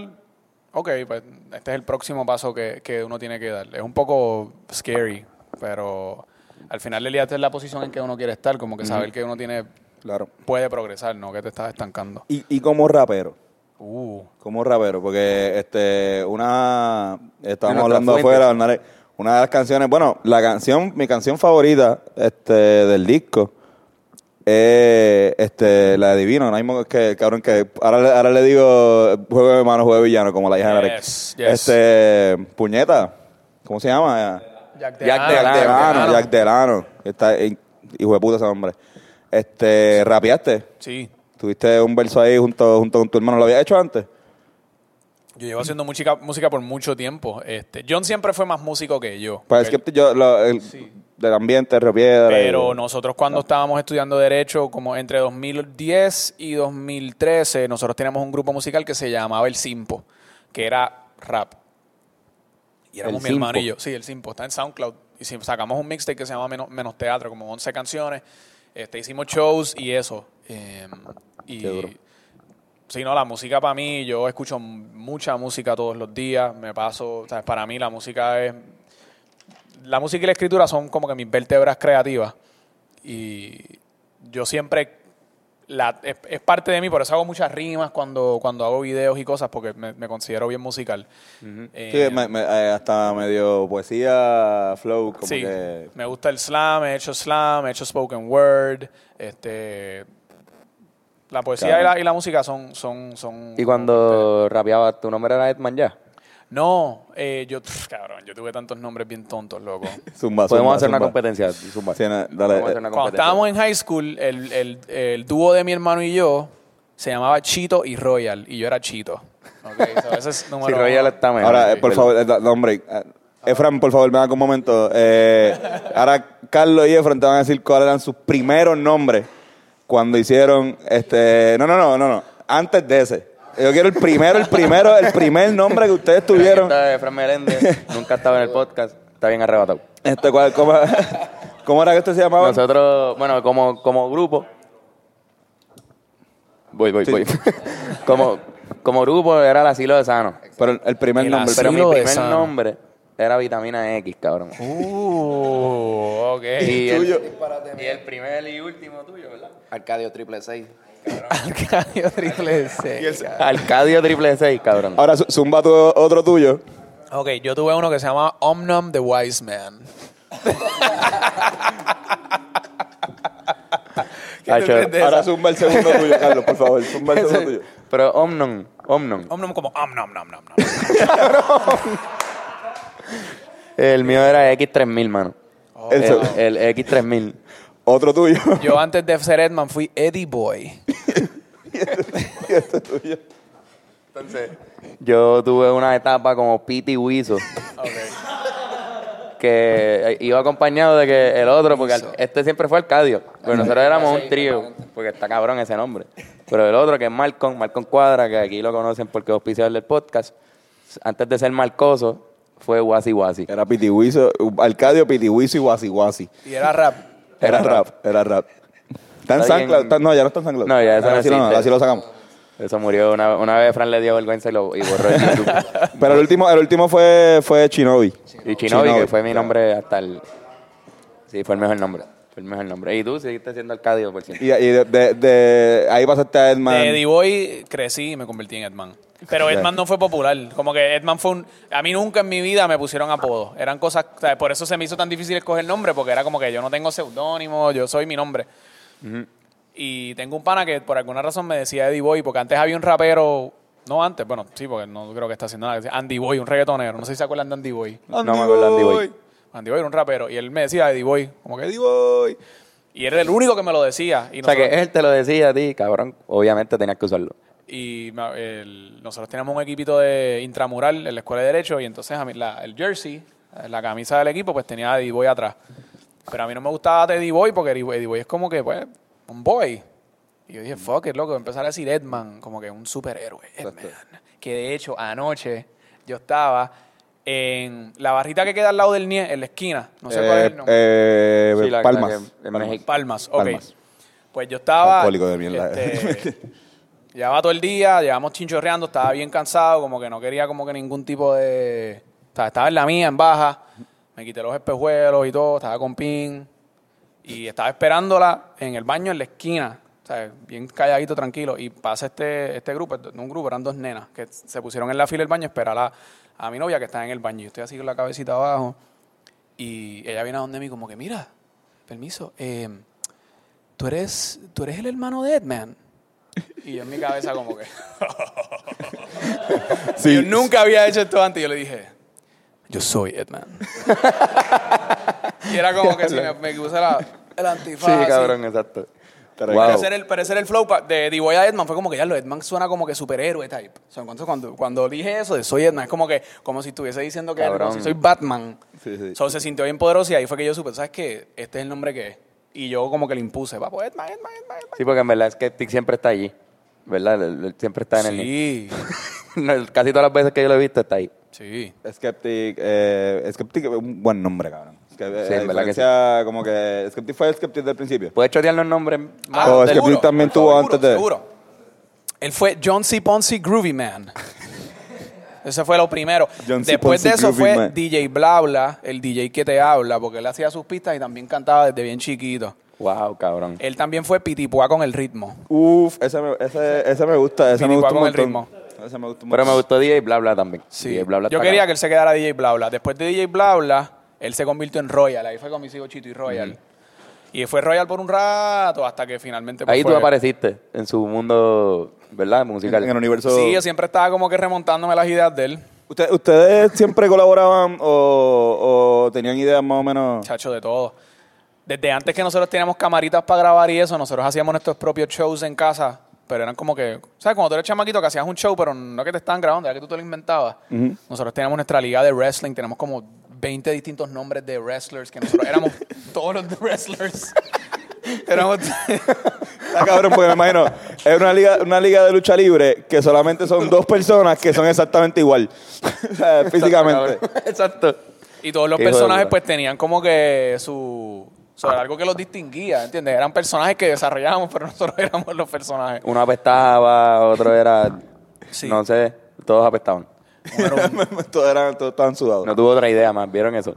ok, pues este es el próximo paso que, que uno tiene que dar. Es un poco scary, pero al final del día esta es la posición en que uno quiere estar, como que saber que uno tiene Claro. puede progresar, no que te estás estancando. Y, y como rapero, Uh, como rapero, porque este una estábamos hablando afuera, una, de- una de las canciones, bueno, la canción, mi canción favorita este del disco es este la de Divino, ahora mismo es que cabrón que ahora, le- ahora le digo juego de manos, juego de villano, como la hija de Yes, yes. Este puñeta, ¿cómo se llama? Jack Jack Delano, Jack Delano, Jack Delano. Está, hijo de puta ese hombre. Este, rapeaste. Sí. Tuviste un verso ahí junto, junto con tu hermano. ¿Lo habías hecho antes? Yo llevo haciendo música, música por mucho tiempo. Este, John siempre fue más músico que yo. Pues es que yo, lo, el, del ambiente, Río Piedra. Pero y- nosotros cuando estábamos estudiando Derecho, como entre 2010 y 2013, nosotros teníamos un grupo musical que se llamaba El Simpo, que era rap. Y éramos El mi hermano Simpo. y yo. Sí, El Simpo, está en SoundCloud. Y sacamos un mixtape que se llama Menos, Menos Teatro, como 11 canciones. Este, hicimos shows y eso. Eh, y Qué duro. Sí, no, la música para mí, yo escucho mucha música todos los días, me paso, ¿sabes? para mí la música es... La música y la escritura son como que mis vértebras creativas y yo siempre... La, es, es parte de mí, por eso hago muchas rimas cuando, cuando hago videos y cosas, porque me, me considero bien musical. Eh, Sí, me- me- eh, hasta medio poesía, flow, como sí, que... me gusta el slam, he hecho slam, he hecho spoken word, este... La poesía y la, y la música son... son, son Y cuando rapeabas, ¿tu nombre era Edman ya? No, eh, yo, pff, cabrón, yo tuve tantos nombres bien tontos, loco. *laughs* Zumba, Podemos zumba, hacer una competencia. Zumba. Sí, no, dale, Podemos eh, hacer una Cuando competencia. estábamos en high school, el, el, el dúo de mi hermano y yo se llamaba Chito y Royal, y yo era Chito. Ok, so ese es *laughs* número Si Royal uno. está mejor. Ahora, eh, por favor, eh, da- da break. Eh, Efran, por favor, me haga un momento. Eh, ahora, Carlos y Efran te van a decir cuáles eran sus primeros nombres cuando hicieron este. No, no, no, no, no. Antes de ese. Yo quiero el primero, el primero, el primer nombre que ustedes tuvieron. está Efraín Meléndez, *laughs* nunca estaba en el podcast, está bien arrebatado. Este, ¿cuál- cómo, cómo era que usted se llamaba? Nosotros, bueno, como, como grupo. Voy, voy, Sí. voy. *laughs* como, como grupo era el asilo de Sano. Pero el, el primer El nombre. Pero mi primer nombre era Vitamina X, cabrón. Uh, ok. y, el, tuyo? y el primer y último tuyo, ¿verdad? Arcadio triple 6. Arcadio triple C. Arcadio triple seis, cabrón. Ahora, Zu- Zumba, tu, otro tuyo. Ok, yo tuve uno que se llama Omnum the Wise Man. *laughs* ¿Qué Hacho, tú crees de Ahora esa? Zumba el segundo tuyo, Carlos, por favor. Zumba el *laughs* segundo tuyo. Pero Omnon, Omnon. Omnum como Omnum, nom, nom, nom. *laughs* El mío era X3000, mano. El El, segundo. el X3000. Otro tuyo. *laughs* Yo antes de ser Edman fui Eddie Boy. y este tuyo. Entonces, yo tuve una etapa como Piti Wiso. Que iba acompañado de que el otro, porque al- este siempre fue Arcadio. Pero nosotros éramos un trío, porque está cabrón ese nombre. Pero el otro, que es Malcolm, Malcolm Cuadra, que aquí lo conocen porque es auspiciador del podcast, antes de ser Marcoso, fue Wasi Wasi. Era Pitihuizo, Arcadio, Pitihuizo y Wasi Wasi. Y era rap. Era rap, era rap. ¿Está en. Está- no, ya no está en SoundCloud. No, ya eso no Ahora sí lo, existe. ahora sí lo sacamos. Eso murió una, una vez, Fran le dio vergüenza y, lo, y borró el *laughs* YouTube. Pero el último, el último fue, fue Chinobi. Y Chinobi, que fue mi nombre hasta el... Sí, fue el mejor nombre. Fue el mejor nombre. Y tú seguiste siendo Arcadio, por cierto. Y, y de, de- de- ahí pasaste a Edman. De Eddie Boy crecí y me convertí en Edman. Pero Edman no fue popular. Como que Edman fue un... A mí nunca en mi vida me pusieron apodo. Eran cosas... o sea, por eso se me hizo tan difícil escoger nombre, porque era como que yo no tengo seudónimo, yo soy mi nombre. Y tengo un pana que por alguna razón me decía Eddie Boy, porque antes había un rapero... No antes, bueno, sí, porque no creo que está haciendo nada. que decía Andy Boy, un reggaetonero. No sé si se acuerdan de Andy Boy. No me acuerdo de Andy Boy. Andy Boy era un rapero. Y él me decía Eddie Boy. Como que Eddie Boy. Y era el único que me lo decía. Y O sea, que él te lo decía a ti, cabrón. Obviamente tenías que usarlo. y el- nosotros teníamos un equipito de intramural en la escuela de Derecho y entonces a mí la- el jersey, la camisa del equipo, pues tenía a Eddie Boy atrás. Pero a mí no me gustaba Eddie Boy porque Eddie Boy es como que, pues, un boy. Y yo dije, fuck it, loco, empezar a decir Edman, como que un superhéroe, Edman. Que de hecho, anoche yo estaba en la barrita que queda al lado del NIE, en la esquina. No sé cuál es el nombre. Eh, Sí, la- la Palmas. que- en México. Palmas, ok. Palmas. Pues yo estaba. Alcohólico de mierda. este, *laughs* llevaba todo el día, llevamos chinchorreando, estaba bien cansado, como que no quería como que ningún tipo de. O sea, estaba en la mía, en baja. Me quité los espejuelos y todo, estaba con pin. Y estaba esperándola en el baño en la esquina. O sea, bien calladito, tranquilo. Y pasa este, este grupo, no un grupo, eran dos nenas que se pusieron en la fila del baño a esperar a, a mi novia que está en el baño. Yo estoy así con la cabecita abajo. Y ella viene a donde mí como que, mira, permiso, eh, ¿tú eres, tú eres el hermano de Edman. Y yo en mi cabeza como que... *laughs* Sí. Yo nunca había hecho esto antes. Y yo le dije, yo soy Edman. *laughs* y era como que si me, me puse la, el antifaz. Sí, así. cabrón, exacto. Wow. Pero ese era el, pero ese era el flow de Voy a Edman. Fue como que ya lo Edman suena como que superhéroe type. O sea, entonces cuando, cuando dije eso de soy Edman, es como que como si estuviese diciendo que Cabrón. como si soy Batman. Sí, sí. So, se sintió bien poderoso y ahí fue que yo supe, ¿sabes qué? Este es el nombre que es. Y yo como que le impuse, va, pues Edman, Edman, Edman, Edman. Sí, porque en verdad Skeptic siempre está allí. ¿Verdad? Él- él siempre está en el Sí, *laughs* Casi todas las veces que yo lo he visto está ahí. sí. Skeptic, eh, Skeptic es un buen nombre, cabrón. Es que, eh, Sí, en verdad que diferencia, como que Skeptic fue Skeptic del principio. ¿Puedes chotearnos nombres más? Oh, es del- que Blue también tuvo antes de- Seguro. Él fue John C. Ponce Groovy Man. Ese fue lo primero. John C. Después de eso Groovy fue Man. DJ Blabla, el DJ que te habla, porque él hacía sus pistas y también cantaba desde bien chiquito. Wow, cabrón. Él también fue Pitipua con el ritmo. Uf, ese me, ese, ese me gusta, ese me gusta un con el montón. Ese me gusta un Pero me gustó DJ Bla Bla también. Sí. DJ Bla Bla Yo quería que él se quedara DJ Blabla. Después de DJ Blabla, él se convirtió en Royal. Ahí fue con mis hijos Chito y Royal. Y fue Royal por un rato hasta que finalmente... pues, Ahí tú fue- apareciste en su mundo, ¿verdad? Musical. En el universo. Sí, yo siempre estaba como que remontándome las ideas de él. ¿Usted- ¿Ustedes siempre colaboraban o, o tenían ideas más o menos? Chacho, de todo. Desde antes que nosotros teníamos camaritas para grabar y eso, nosotros hacíamos nuestros propios shows en casa. Pero eran como que, ¿sabes? Cuando tú eres chamaquito que hacías un show, pero no que te estaban grabando, era que tú te lo inventabas. Nosotros teníamos nuestra liga de wrestling, tenemos como 20 distintos nombres de wrestlers, que nosotros éramos *laughs* todos los wrestlers. *laughs* éramos, Está *laughs* cabrón, porque me imagino, es una liga, una liga de lucha libre que solamente son dos personas que son exactamente igual. O sea, Físicamente. Exacto. y todos los Hijo personajes pues tenían como que su... o sea, algo que los distinguía, ¿entiendes? Eran personajes que desarrollábamos, pero nosotros éramos los personajes. Uno apestaba, otro era. Sí. No sé, todos apestaban. *laughs* todos, eran, todos estaban sudados. No tuvo otra idea más, ¿vieron eso?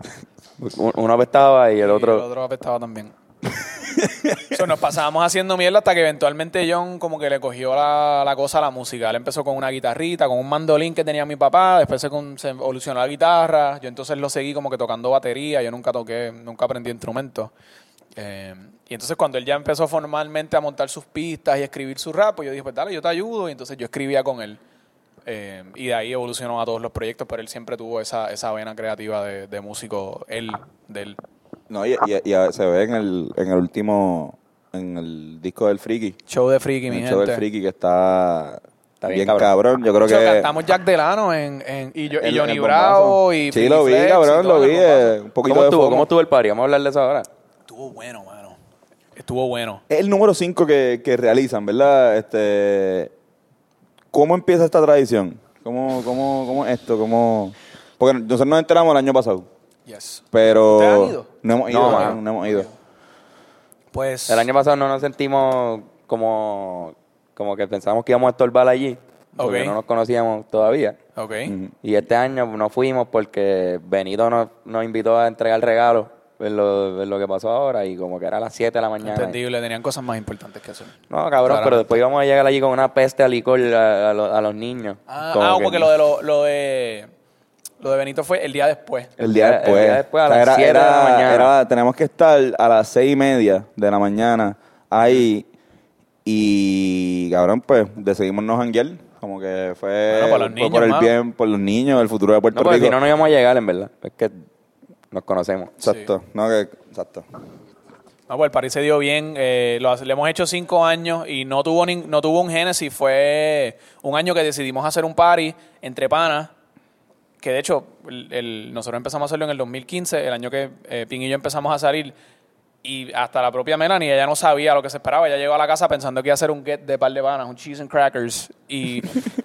Un- Uno apestaba y el Y otro. el otro apestaba también. Nos pasábamos haciendo mierda hasta que eventualmente John como que le cogió la, la cosa a la música. Él empezó con una guitarrita, con un mandolín que tenía mi papá, después se, con- se evolucionó la guitarra, yo entonces lo seguí como que tocando batería, yo nunca toqué, nunca aprendí instrumentos. Eh, y entonces cuando él ya empezó formalmente a montar sus pistas y escribir su rap, pues yo dije, pues dale, yo te ayudo, y entonces yo escribía con él. Eh, y de ahí evolucionó a todos los proyectos, pero él siempre tuvo esa, esa vena creativa de, de músico, él, de él. No, y, y- y a- se ve en el, en el último, en el disco del Friki. Show de Friki, mi el show del gente. Friki que está, Está bien bien cabrón. cabrón. Yo creo que... cantamos Jack Delano en, en, y, yo, y el- Johnny Bravo y Sí, lo vi, cabrón, lo vi. eh, un poquito ¿Cómo de estuvo? ¿Cómo estuvo el party? Vamos a hablar de eso ahora. Estuvo bueno, mano. Estuvo bueno. Es el número 5 que, que realizan, ¿verdad? Este, ¿Cómo empieza esta tradición? ¿Cómo, cómo, cómo es esto? ¿Cómo...? Porque nosotros nos enteramos el año pasado, Yes. pero... ¿Ustedes han ido? No hemos ido, No, no, no hemos ido. Pues. El año pasado no nos sentimos como, como que pensábamos que íbamos a estorbar allí. Porque Ok. no nos conocíamos todavía. Ok. Y este año no fuimos porque Benito nos, nos invitó a entregar regalos ver lo, ver lo que pasó ahora y como que era a las 7 de la mañana. Entendible, tenían cosas más importantes que hacer. No, cabrón, Claramente. pero después íbamos a llegar allí con una peste a licor a, a los- a los niños. Ah, Como ah, que- porque lo de, lo, lo de. Lo de Benito fue el día después. El día El después. día después a O sea, las era- 7 de la era- mañana. era- tenemos que estar a las seis y media de la mañana ahí y, cabrón, pues decidimos no janguear. Como que fue, Bueno, para los fue niños, por el mano. bien, por los niños, el futuro de Puerto No, porque Rico. si no, no íbamos a llegar, en verdad. Es que nos conocemos. Exacto, no, que, exacto. No, pues el party se dio bien. eh, lo, hace- le hemos hecho cinco años y no tuvo, nin- no tuvo un génesis. Fue un año que decidimos hacer un party entre panas. Que de hecho, el- el- nosotros empezamos a hacerlo en el 2015, el año que eh, Pin y yo empezamos a salir. Y hasta la propia Melanie, ella no sabía lo que se esperaba. Ella llegó a la casa pensando que iba a hacer un get de par de panas, un cheese and crackers. Y, *laughs*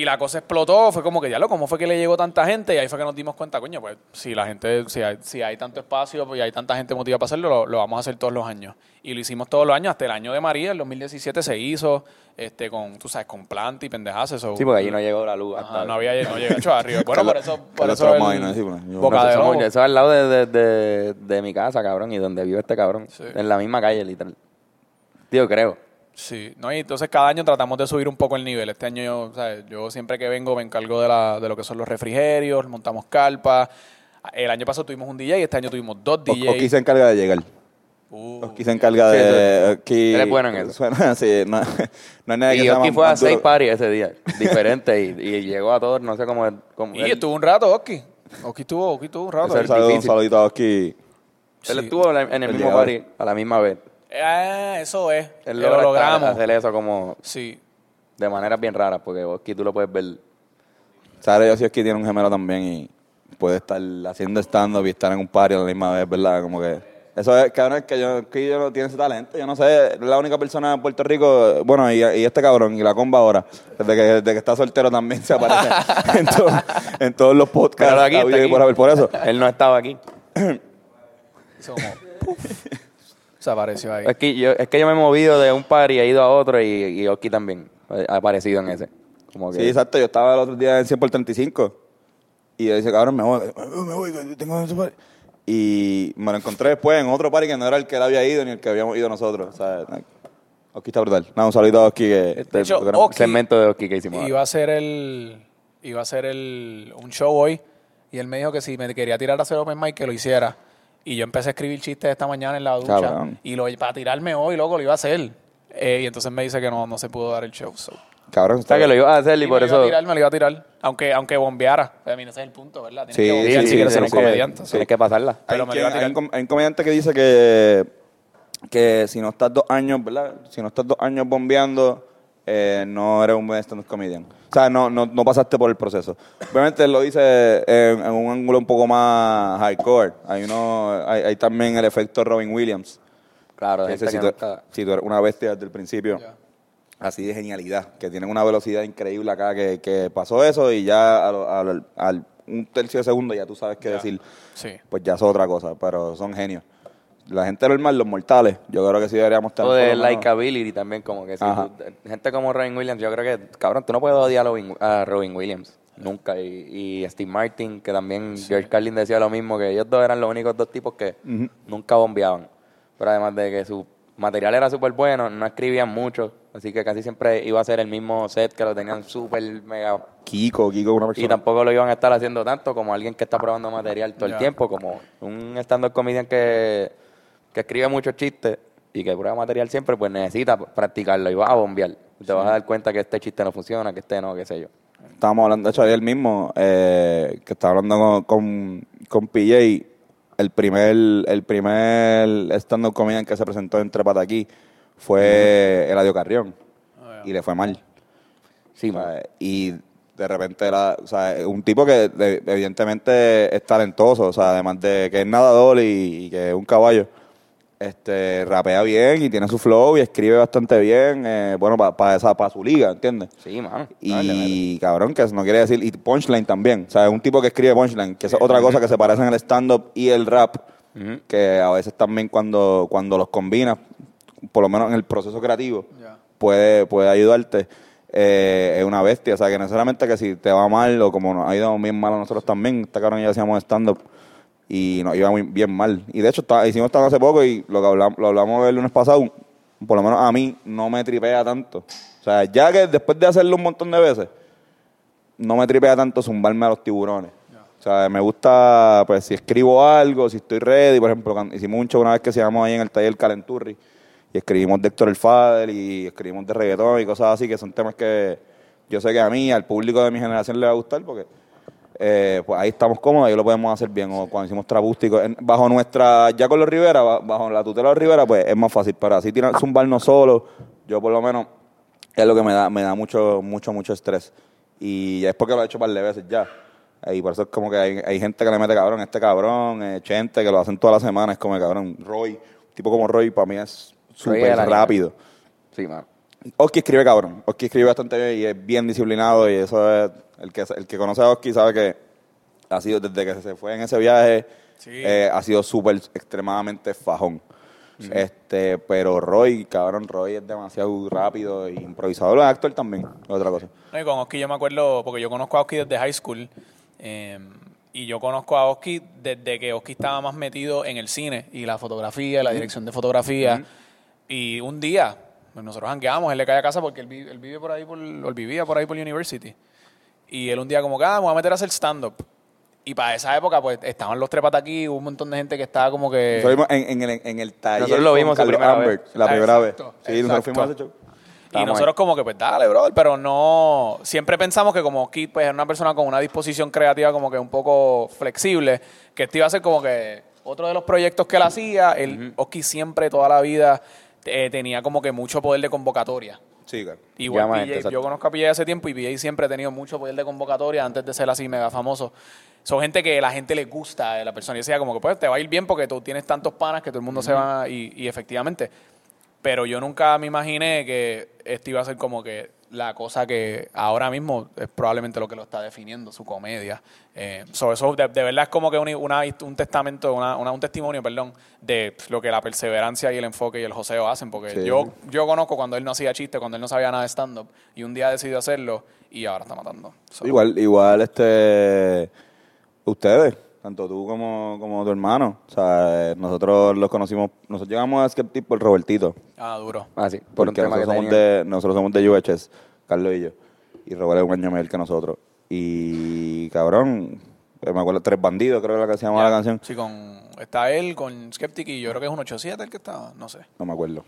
y la cosa explotó. Fue como que, ya lo, ¿cómo fue que le llegó tanta gente? Y ahí fue que nos dimos cuenta, coño, pues si la gente, si hay, si hay tanto espacio pues, y hay tanta gente motivada para hacerlo, lo, lo vamos a hacer todos los años. Y lo hicimos todos los años. Hasta el año de María, el 2017, se hizo este con, tú sabes, con planta y pendejas. Eso, Sí, porque allí no llegó la luz. Ajá, hasta no había no llegó *laughs* hecho arriba. Bueno, por eso, por eso el. Sí, bueno, yo- Boca de Eso, es al lado de, de, de, de mi casa, cabrón, y donde vive este cabrón. Sí. En la misma calle, literal. Tío, creo. Sí, no, y entonces cada año tratamos de subir un poco el nivel. Este año yo, ¿sabes? yo siempre que vengo me encargo de, la, de lo que son los refrigerios, montamos carpas. El año pasado tuvimos un DJ, este año tuvimos dos O- DJs. Oki se encarga de llegar. Uh, Oki se encarga Sí, de... Oki- Él es bueno en eso. Suena, *laughs* sí, no, no hay nada que Y más- fue a seis parties ese día, *laughs* diferente, y, y llegó a todos, no sé cómo... cómo y él, estuvo un rato, Oki. Oki estuvo, Oski estuvo un rato. Es un saludito a Oski. él Sí. estuvo en el- en el El mismo llegador. party a la misma vez. Ah, eso es. Él lo logra logramos. hacer eso como Sí. de maneras bien raras, porque Oski tú lo puedes ver... Sabes, yo sí es que tiene un gemelo también y puede estar haciendo stand-up y estar en un party a la misma vez, ¿verdad? Como que... Eso es, cabrón, es que yo, que yo no tiene ese talento. Yo no sé, es la única persona en Puerto Rico, bueno, y, y este cabrón, y la comba ahora, desde que, desde que está soltero también se aparece *laughs* en, to- en todos los podcasts. Aquí, aquí. por. Por eso, Él no estaba aquí. *coughs* Hizo como... puf, se apareció ahí. Es que, yo, es que yo me he movido de un party, he ido a otro, y, y Oski también ha aparecido en ese. Como que, Sí, exacto. Yo estaba el otro día en 100 por 35 y yo dice, cabrón, me voy, me voy, tengo ese party. Y me lo encontré después en otro party que no era el que él había ido ni el que habíamos ido nosotros. O sea, Oski está brutal. Nada, un saludito a Oski que... Este De hecho, gran Oki segmento de Oski que hicimos. Iba a ser el iba a ser el un show hoy y él me dijo que si me quería tirar a hacer open mic que lo hiciera. Y yo empecé a escribir chistes esta mañana en la ducha Cabrón. y lo para tirarme hoy, loco, lo iba a hacer. Eh, y entonces me dice que no, no se pudo dar el show. so. Cabrón, O sea, que lo iba a hacer y Sí, por me lo iba a eso... tirar, me lo iba a tirar, aunque aunque bombeara. A mí ese es el punto, ¿verdad? Tienes Sí, que bombear sí, si quieres sí, ser un sí, comediante. sí. Tienes que pasarla. Hay, Pero me lo quien- iba a hay tirar. un, com- hay un comediante que dice que, que si no estás dos años, ¿verdad? Si no estás dos años bombeando, eh, no eres un buen stand-up comedian. O sea, no, no, no pasaste por el proceso. Obviamente lo dice en, en un ángulo un poco más hardcore. Hay, uno, hay, hay también el efecto Robin Williams. Claro, que gente si, tú, si tú eres una bestia desde el principio, Ya. así de genialidad, que tienen una velocidad increíble acá, que, que pasó eso y ya al, al- al un tercio de segundo ya tú sabes qué Ya. decir Sí. pues ya es otra cosa, pero son genios. La gente normal, los mortales, yo creo que sí deberíamos tener. O de likability también, como que tú- gente como Robin Williams, yo creo que, cabrón, tú no puedes odiar a Robin, a Robin Williams, nunca. Y, y Steve Martin, que también George Carlin decía lo mismo, que ellos dos eran los únicos dos tipos que nunca bombeaban. Pero además de que su material era súper bueno, no escribían mucho, así que casi siempre iba a ser el mismo set que lo tenían súper mega... Kiko, Kiko una Y persona. tampoco lo iban a estar haciendo tanto como alguien que está probando material todo el tiempo, como un stand-up comedian que, que escribe muchos chistes y que prueba material siempre, pues necesita practicarlo y vas a bombear. Y Te vas a dar cuenta que este chiste no funciona, que este no, qué sé yo. Estábamos hablando, de hecho, ayer mismo, eh, que estaba hablando con, con, con PJ, el primer, el primer stand-up comedian que se presentó en Trepata aquí fue Eladio Carrión. Ah, Y le fue mal. Sí, O sea, man. y de repente era, o sea, un tipo que de- evidentemente es talentoso, o sea, además de que es nadador y, y que es un caballo, este, rapea bien y tiene su flow y escribe bastante bien, eh, bueno, para esa para su liga, ¿entiendes? Sí, mano. Dale, dale. Y cabrón, que eso no quiere decir, y punchline también, o sea, es un tipo que escribe punchline, que es otra cosa que se parece en el stand-up y el rap, que a veces también cuando, cuando los combinas, por lo menos en el proceso creativo, puede, puede ayudarte. Eh, es una bestia, o sea, que no solamente que si te va mal o como nos ha ido bien mal a nosotros también, esta cabrón ya hacíamos stand-up y nos iba muy bien mal. Y de hecho, está- hicimos stand hace poco y lo que hablamos, lo hablamos el lunes pasado, por lo menos a mí no me tripea tanto. O sea, ya que después de hacerlo un montón de veces, no me tripea tanto zumbarme a los tiburones. O sea, me gusta, pues, si escribo algo, si estoy ready, por ejemplo, hicimos un show una vez que se llamó ahí en el taller Calenturri, y escribimos de Héctor el Fader, y escribimos de reggaetón y cosas así, que son temas que yo sé que a mí, al público de mi generación le va a gustar, porque eh, pues ahí estamos cómodos, ahí lo podemos hacer bien. O cuando hicimos trabústico, en- bajo nuestra, ya con los Rivera, ba- bajo la tutela de los Rivera, pues es más fácil. Pero así tirar, zumbarnos solo, yo por lo menos, es lo que me da, me da mucho, mucho, mucho estrés. Y es porque lo he hecho un par de veces ya. Y por eso es como que hay, hay gente que le mete cabrón, este cabrón, eh, Chente, que lo hacen todas las semanas, es como cabrón, Roy, tipo como Roy para mí es súper rápido. Sí, mano. Oski escribe cabrón, Oski escribe bastante bien y es bien disciplinado y eso es, el que, el que conoce a Oski sabe que ha sido, desde que se fue en ese viaje, Sí. eh, ha sido súper, extremadamente fajón. Este, pero Roy, cabrón, Roy es demasiado rápido e improvisador, es actor también, es otra cosa. No, y con Oski yo me acuerdo, porque yo conozco a Oski desde high school, eh, y yo conozco a Oski desde que Oski estaba más metido en el cine y la fotografía, la dirección de fotografía. Y un día, nosotros hangueamos, él le cae a casa porque él, vi- él vive por ahí, por, él vivía por ahí por University. Y él un día como que, ah, me voy a meter a hacer stand-up. Y para esa época, pues, estaban los tres aquí, hubo un montón de gente que estaba como que... Nosotros vimos en, en el, en el taller Nosotros lo vimos la Carlos primera Amber, vez. la primera exacto, vez. Sí, nosotros fuimos a ese exacto. show. Y nosotros como que, pues dale, brother, pero no... Siempre pensamos que como Oski, pues, era una persona con una disposición creativa como que un poco flexible, que este iba a ser como que otro de los proyectos que él hacía. El, Oski siempre, toda la vida, eh, tenía como que mucho poder de convocatoria. Sí, claro. Igual Llama PJ, gente, exacto. yo conozco a PJ hace tiempo y PJ siempre ha tenido mucho poder de convocatoria antes de ser así mega famoso. Son gente que la gente le gusta de la persona. Y decía como que pues te va a ir bien porque tú tienes tantos panas que todo el mundo se va y, y efectivamente. Pero yo nunca me imaginé que esto iba a ser como que la cosa que ahora mismo es probablemente lo que lo está definiendo, su comedia. Eh, so, eso de, de verdad es como que un, una- un testamento, una- una- un testimonio, perdón, de lo que la perseverancia y el enfoque y el joseo hacen. Porque Sí. yo, yo conozco cuando él no hacía chistes, cuando él no sabía nada de stand-up, y un día decidió hacerlo y ahora está matando. So, Igual, igual, este, ustedes, tanto tú como, como tu hermano, o sea, eh, nosotros los conocimos, nosotros llegamos a Skeptic por Robertito, Ah, duro. Ah, sí, por porque nosotros somos, de, nosotros somos de UHS, Carlos y yo, y Robert es un año mayor que nosotros, y cabrón, eh, me acuerdo, Tres Bandidos, creo que era la que se llamaba la canción, Sí, con, está él con Skeptic y yo creo que es un 87 el que estaba, no sé. no me acuerdo.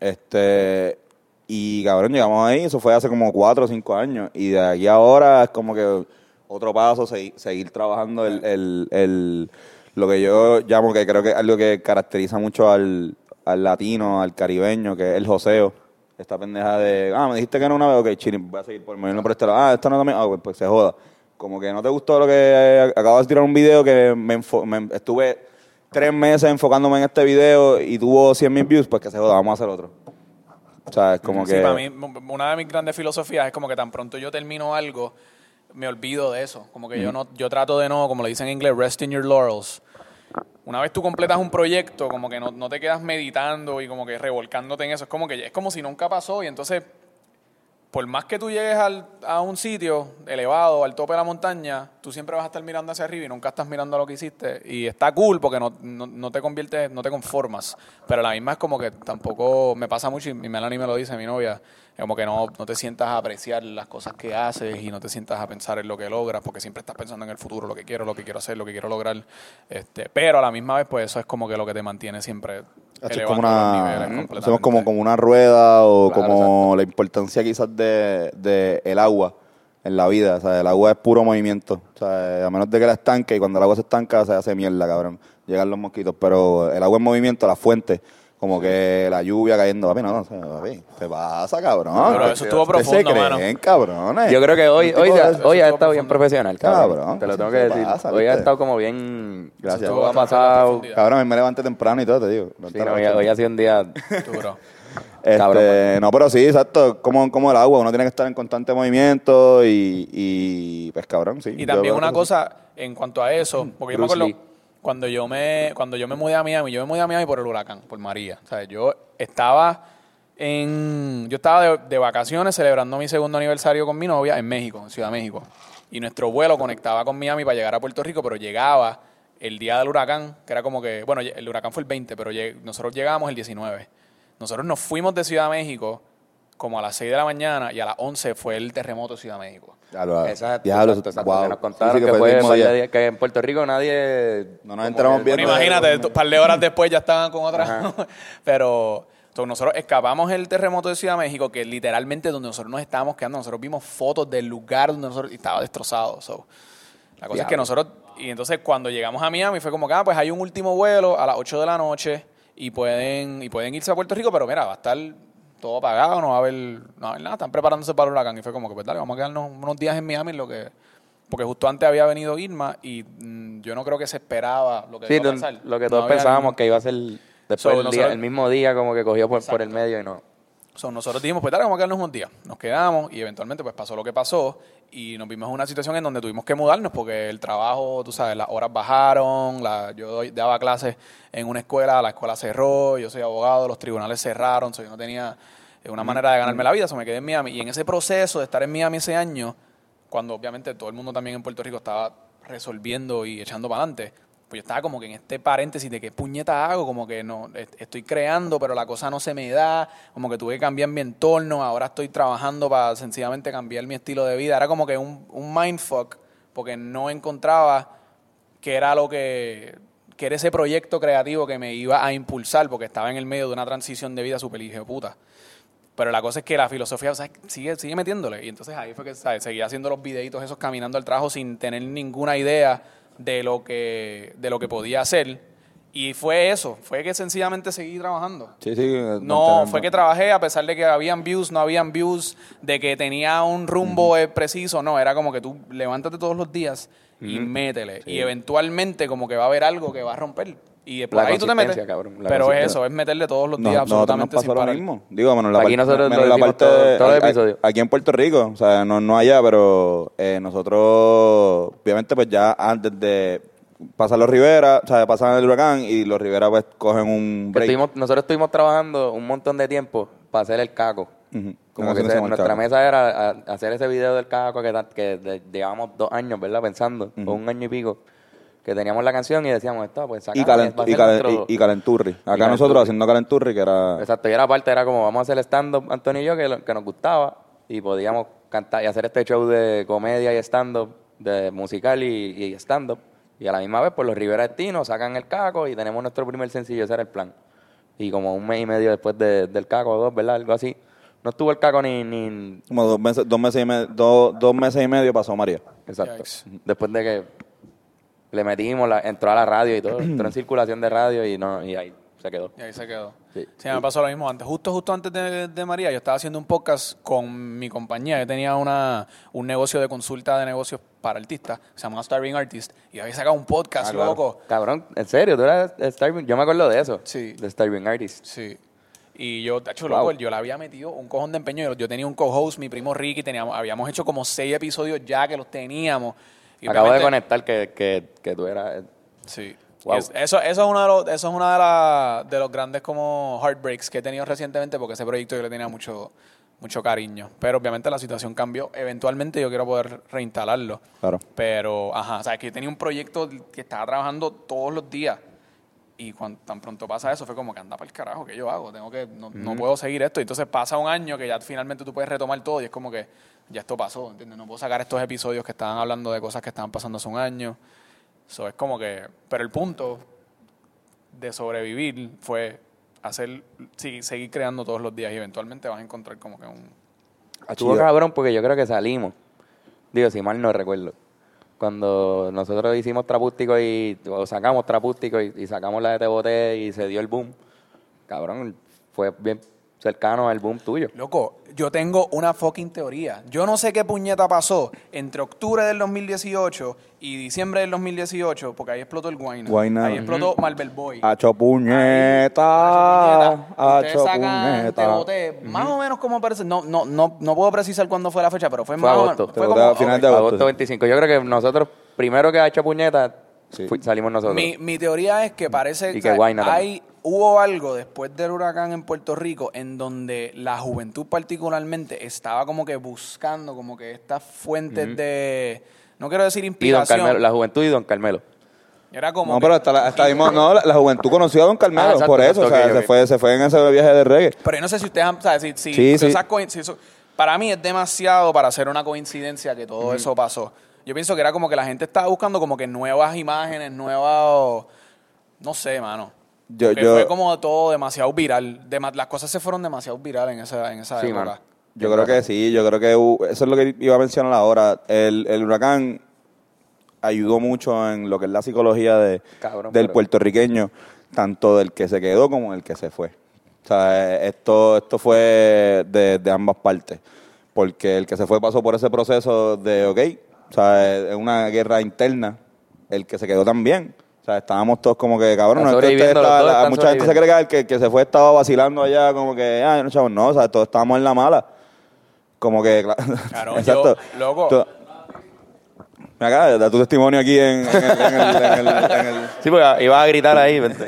Este, y cabrón, llegamos ahí, eso fue hace como cuatro o cinco años. Y de aquí a ahora es como que otro paso, segui- seguir trabajando el, el, el- lo que yo llamo que creo que es algo que caracteriza mucho al, al latino, al caribeño, que es el joseo. Esta pendeja de, ah, me dijiste que no una vez, ok, chini, voy a seguir por moverme por este lado. Ah, esta no también, ah, pues, pues se joda. Como que no te gustó lo que eh, acabo de tirar un video que me, me- estuve tres meses enfocándome en este video y tuvo 100 mil views, pues que se joda, vamos a hacer otro. O sea, es como Sí, que... para mí, una de mis grandes filosofías es como que tan pronto yo termino algo, me olvido de eso. Como que yo no, yo trato de no, como le dicen en inglés, rest in your laurels. Una vez tú completas un proyecto, como que no, no te quedas meditando y como que revolcándote en eso. Es como que es como si nunca pasó y entonces, por más que tú llegues al- a un sitio elevado, al tope de la montaña, tú siempre vas a estar mirando hacia arriba y nunca estás mirando a lo que hiciste. Y está cool porque no, no, no te conviertes, no te conformas. Pero la misma es como que tampoco me pasa mucho y Melanie me lo dice, mi novia, como que no, no te sientas a apreciar las cosas que haces y no te sientas a pensar en lo que logras porque siempre estás pensando en el futuro, lo que quiero, lo que quiero hacer, lo que quiero lograr. Este, pero a la misma vez, pues eso es como que lo que te mantiene siempre es como los una, somos como, como una rueda o Claro, como la importancia quizás de, de el agua en la vida. O sea, el agua es puro movimiento. O sea, a menos de que la estanque y cuando el agua se estanca se hace mierda, cabrón. Llegan los mosquitos. Pero el agua en movimiento, la fuente, como que la lluvia cayendo. Papi, no, papi, te pasa, cabrón. Pero eso estuvo profundo, se creen, cabrones. Yo creo que hoy, hoy, hoy ha estado bien profesional, cabrón. Cabrón, Te lo tengo ¿qué que decir. pasa, hoy ha estado como bien. Gracias. Estuvo Todo ha pasado. Cabrón, me levanté temprano y todo, te digo. Sí, no, hoy, hoy ha sido un día. Duro. Este, Cabrón, no, pero sí, exacto, como, como el agua, uno tiene que estar en constante movimiento y, y pues cabrón, sí. Y Yo también una cosa en cuanto a eso, porque yo me Bruce acuerdo Lee. Cuando yo me cuando yo me mudé a Miami, yo me mudé a Miami por el huracán, por María. O sea, yo estaba en yo estaba de, de vacaciones celebrando mi segundo aniversario con mi novia en México, en Ciudad de México. Y nuestro vuelo conectaba con Miami para llegar a Puerto Rico, pero llegaba el día del huracán, que era como que, bueno, el huracán fue el 20, pero nosotros llegamos el 19. Nosotros nos fuimos de Ciudad de México como a las 6 de la mañana y a las 11 fue el terremoto de Ciudad de México. Diablo, Exacto, diablo, exacto, exacto. wow. Nos contaron sí, que, fue fue en Puerto Rico nadie. No nos enteramos como bien Bueno, imagínate, un par de horas después ya estaban con otra. *laughs* Pero entonces, nosotros escapamos el terremoto de Ciudad de México, que literalmente donde nosotros nos estábamos quedando, nosotros vimos fotos del lugar donde nosotros y estaba destrozado. so. La cosa es que nosotros, y entonces cuando llegamos a Miami fue como que, ah, pues hay un último vuelo a las 8 de la noche y pueden, y pueden irse a Puerto Rico, pero mira, va a estar todo apagado, no va a haber, no va a haber nada, están preparándose para el huracán. Y fue como que, pues dale, vamos a quedarnos unos días en Miami lo que porque justo antes había venido Irma y mm, yo no creo que se esperaba lo que Sí, iba a pasar. lo que todos pensábamos que iba a ser después So, el, día- nosotros- el mismo día como que cogió por, por el medio y no. So, nosotros dijimos, pues dale, vamos a quedarnos unos días. Nos quedamos y eventualmente pues pasó lo que pasó y nos vimos en una situación en donde tuvimos que mudarnos porque el trabajo, tú sabes, las horas bajaron, la, yo daba clases en una escuela, la escuela cerró, yo soy abogado, los tribunales cerraron, so, yo no tenía eh, una manera de ganarme la vida, so me quedé en Miami. Y en ese proceso de estar en Miami ese año, cuando obviamente todo el mundo también en Puerto Rico estaba resolviendo y echando para adelante, pues yo estaba como que en este paréntesis de qué puñeta hago, como que no, est- estoy creando, pero la cosa no se me da, como que tuve que cambiar mi entorno, ahora estoy trabajando para sencillamente cambiar mi estilo de vida. Era como que un, un mindfuck, porque no encontraba que era lo que, que era ese proyecto creativo que me iba a impulsar, porque estaba en el medio de una transición de vida súper puta. Pero la cosa es que la filosofía o sea, sigue, sigue metiéndole. Y entonces ahí fue que ¿sabes? seguía haciendo los videitos esos caminando al trabajo sin tener ninguna idea de lo que, de lo que podía hacer. Y fue eso, fue que sencillamente seguí trabajando. Sí, sí. No, fue que trabajé a pesar de que habían views, no habían views, de que tenía un rumbo eh, preciso, no, era como que tú levántate todos los días y métele. Y eventualmente como que va a haber algo que va a romper. Y La ahí tú te metes. consistencia, cabrón, la Pero es eso, es meterle todos los No, días nos absolutamente pasó sin lo parar. mismo. Digo, la Aquí nosotros menos la parte todo- a- a- aquí en Puerto Rico, o sea, no, no allá, pero eh, nosotros, obviamente, pues ya antes de pasar los Rivera, o sea, pasan el huracán y los Rivera pues cogen un break. estuvimos- nosotros estuvimos trabajando un montón de tiempo para hacer el caco. Como que se nuestra Caco. mesa era hacer ese video del caco que, que de- llevamos dos años, ¿verdad? Pensando, o un año y pico, que teníamos la canción y decíamos, esto, pues Y, sacamos, calent- y, ser calen- nuestro- y- y Calenturri. Acá Calenturri. nosotros haciendo Calenturri, que era... Exacto, y era parte, era como vamos a hacer stand-up, Antonio y yo, que, lo- que nos gustaba, y podíamos cantar y hacer este show de comedia y stand-up, de musical y, y stand-up. Y a la misma vez, pues los Rivera Destino sacan el caco y tenemos nuestro primer sencillo, ese era el plan. Y como un mes y medio después de- del caco, o dos, ¿verdad? Algo así. No estuvo el caco ni... ni Como dos meses, dos meses y medio, dos, dos meses y medio pasó María. exacto. Yikes. Después de que le metimos, la, entró a la radio y todo, *clears throat* entró en circulación de radio y, no, y ahí se quedó. Y ahí se quedó. Sí. Sí, me pasó lo mismo antes. Justo, justo antes de, de María, yo estaba haciendo un podcast con mi compañía. Yo tenía una, un negocio de consulta de negocios para artistas, se llama Starving Artist, y había sacado un podcast, Ah, claro. loco. Cabrón, en serio, tú eras Starving, yo me acuerdo de eso. Sí. De Starving Artist. Sí. Y yo, de hecho, Wow. loco, yo le había metido un cojón de empeño. Yo, yo tenía un co-host, mi primo Ricky, teníamos, habíamos hecho como seis episodios ya que los teníamos. Y Acabo de conectar que, que, que tú eras. Sí. Wow. Es- eso, eso es uno de los, eso es una de, la- de los grandes como heartbreaks que he tenido recientemente porque ese proyecto yo le tenía mucho, mucho cariño. Pero obviamente la situación cambió. Eventualmente yo quiero poder reinstalarlo. Claro. Pero, ajá, o sea, que yo tenía un proyecto que estaba trabajando todos los días. Y cuando tan pronto pasa eso, fue como que anda para el carajo, ¿qué yo hago? Tengo que, no, no puedo seguir esto. Y entonces pasa un año que ya finalmente tú puedes retomar todo y es como que ya esto pasó, ¿entiendes? No puedo sacar estos episodios que estaban hablando de cosas que estaban pasando hace un año. Eso es como que. Pero el punto de sobrevivir fue hacer, sí, seguir creando todos los días y eventualmente vas a encontrar como que un. Estuvo cabrón porque yo creo que salimos. Digo, si mal no recuerdo. Cuando nosotros hicimos Trapústico y o sacamos Trapústico y, sacamos la de Te Boté y se dio el boom. Cabrón, fue bien cercano al boom tuyo. Loco, yo tengo una fucking teoría. Yo no sé qué puñeta pasó entre octubre del 2018 y diciembre del 2018, porque ahí explotó el Guayna. Guayna. Ahí explotó Marvel Boy. Hacho puñeta. Ustedes Hacho sacan, te puñeta. boté, más o menos como parece. No, no, no, no puedo precisar cuándo fue la fecha, pero fue, Fue más agosto. o menos. Fue como, a finales ok. de agosto. Agosto 25. Yo creo que nosotros, primero que ha hecho puñeta, Sí. salimos nosotros. Mi, mi teoría es que parece Y o que hay hubo algo después del huracán en Puerto Rico en donde la juventud particularmente estaba como que buscando como que estas fuentes de no quiero decir y Don inspiración Carmelo, la juventud y Don Carmelo. era como No, que- pero hasta, la, hasta mismo, no, la, la juventud conoció a Don Carmelo, Ah, exacto, por eso, exacto, o sea, ok, se, fue, se fue en ese viaje de reggae. pero yo no sé si ustedes han- o sea, si, si- Sí, si sí. esas coin- si eso- para mí es demasiado para hacer una coincidencia que todo eso pasó yo pienso que era como que la gente estaba buscando como que nuevas imágenes nuevas no sé mano Yo, fue como todo demasiado viral. Dema- las cosas se fueron demasiado virales en esa, en esa Sí, época. yo creo que sí, yo creo que eso es lo que iba a mencionar ahora. El, el huracán ayudó mucho en lo que es la psicología de, Cabrón, del pero- puertorriqueño, tanto del que se quedó como del que se fue. O sea, esto, esto fue de, de ambas partes. Porque el que se fue pasó por ese proceso de, ok, O sea, es una guerra interna. El que se quedó también. O sea, estábamos todos como que, cabrón, no es que usted la- están mucha gente se cree que el que, que se fue estaba vacilando allá, como que, ah, no, chavos, no, o sea, todos estábamos en la mala. Como que, cla- *laughs* Claro, exacto. yo, loco. Tú- Acá, da tu testimonio aquí en, en el, en el- en el- en el- *laughs* Sí, porque ibas a gritar ahí. vente.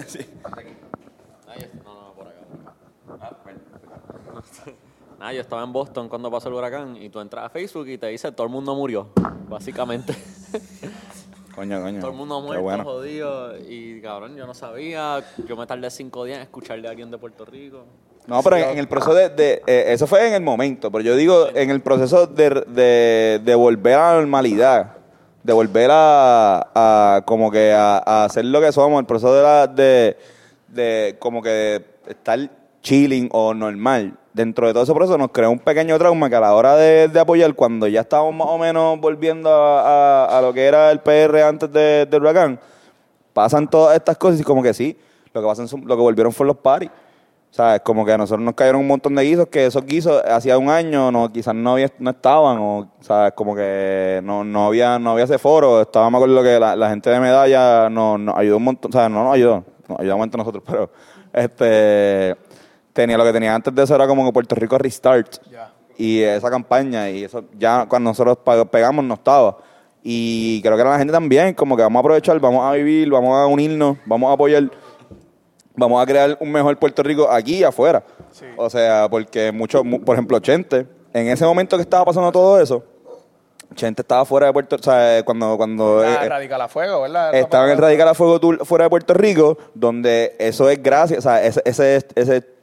No, no, por acá. Nada, yo estaba en Boston cuando pasó el huracán y tú entras a Facebook y te dice todo el mundo murió, básicamente. *laughs* Coño, coño. todo el mundo muerto, bueno. jodido. Y cabrón, yo no sabía. Yo me tardé cinco días en escuchar de alguien de Puerto Rico. No, pero en, en el proceso de, de- eh, eso fue en el momento, pero yo digo en el proceso de, de, de volver a la normalidad, de volver a, a como que a, a hacer lo que somos, el proceso de, la, de, de como que estar chilling o normal. Dentro de todo ese proceso nos creó un pequeño trauma que a la hora de, de apoyar, cuando ya estábamos más o menos volviendo a, lo que era el PR antes de- del huracán, pasan todas estas cosas y como que sí, lo que pasan lo que volvieron fueron los paris. ¿Sabes? Como que a nosotros nos cayeron un montón de guisos que esos guisos hacía un año no, quizás no había, no estaban, o sabes, como que no, no había, no había ese foro. Estaba me acuerdo que la, la gente de medalla nos, nos ayudó un montón, o sea, no nos ayudó, nos ayudamos entre nosotros, pero este tenía lo que tenía antes de eso era como que Puerto Rico Restart. Y esa campaña, y eso ya cuando nosotros pegamos no estaba. Y creo que era la gente también, como que vamos a aprovechar, vamos a vivir, vamos a unirnos, vamos a apoyar, vamos a crear un mejor Puerto Rico aquí y afuera. O sea, porque mucho, mu- por ejemplo, Chente, en ese momento que estaba pasando todo eso, Chente estaba fuera de Puerto Rico, o sea, cuando, cuando Ah, eh, Radical a Fuego, ¿verdad? estaba en el Radical a Fuego Tour fuera de Puerto Rico, donde eso es gracias, o sea, ese, ese, ese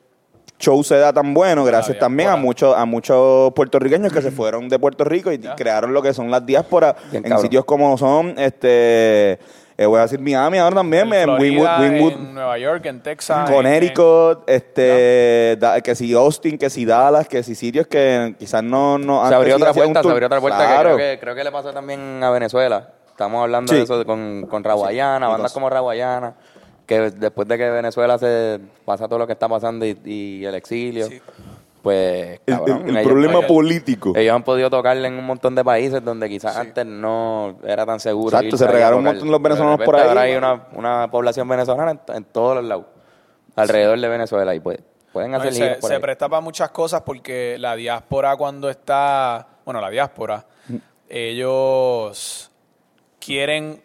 show se da tan bueno gracias también a muchos a muchos puertorriqueños que se fueron de Puerto Rico y crearon lo que son las diásporas Bien en cabrón. sitios como son este eh, voy a decir Miami ahora también En en Winwood, Florida, Winwood en Nueva York, en Texas. en- Connecticut, este, da- que si Austin, que si Dallas, que si sitios que quizás no, no Se abrió sí otra puerta, se abrió otra puerta Claro. que creo, que creo que le pasó también a Venezuela. Estamos hablando Sí. de eso de- con, con Raguayana, bandas como Raguayana, que después de que Venezuela se pasa todo lo que está pasando y, y el exilio, Sí. Pues el, cabrón, el ellos- problema ellos- político. Ellos han podido tocarle en un montón de países donde quizás antes no era tan seguro. Exacto, se regaron un montón los venezolanos De por ahí. Ahora hay una, una población venezolana en, en todos los lados, alrededor de Venezuela, y pues pueden No, hacer giras se, por se presta para muchas cosas porque la diáspora cuando está, bueno, la diáspora, ellos quieren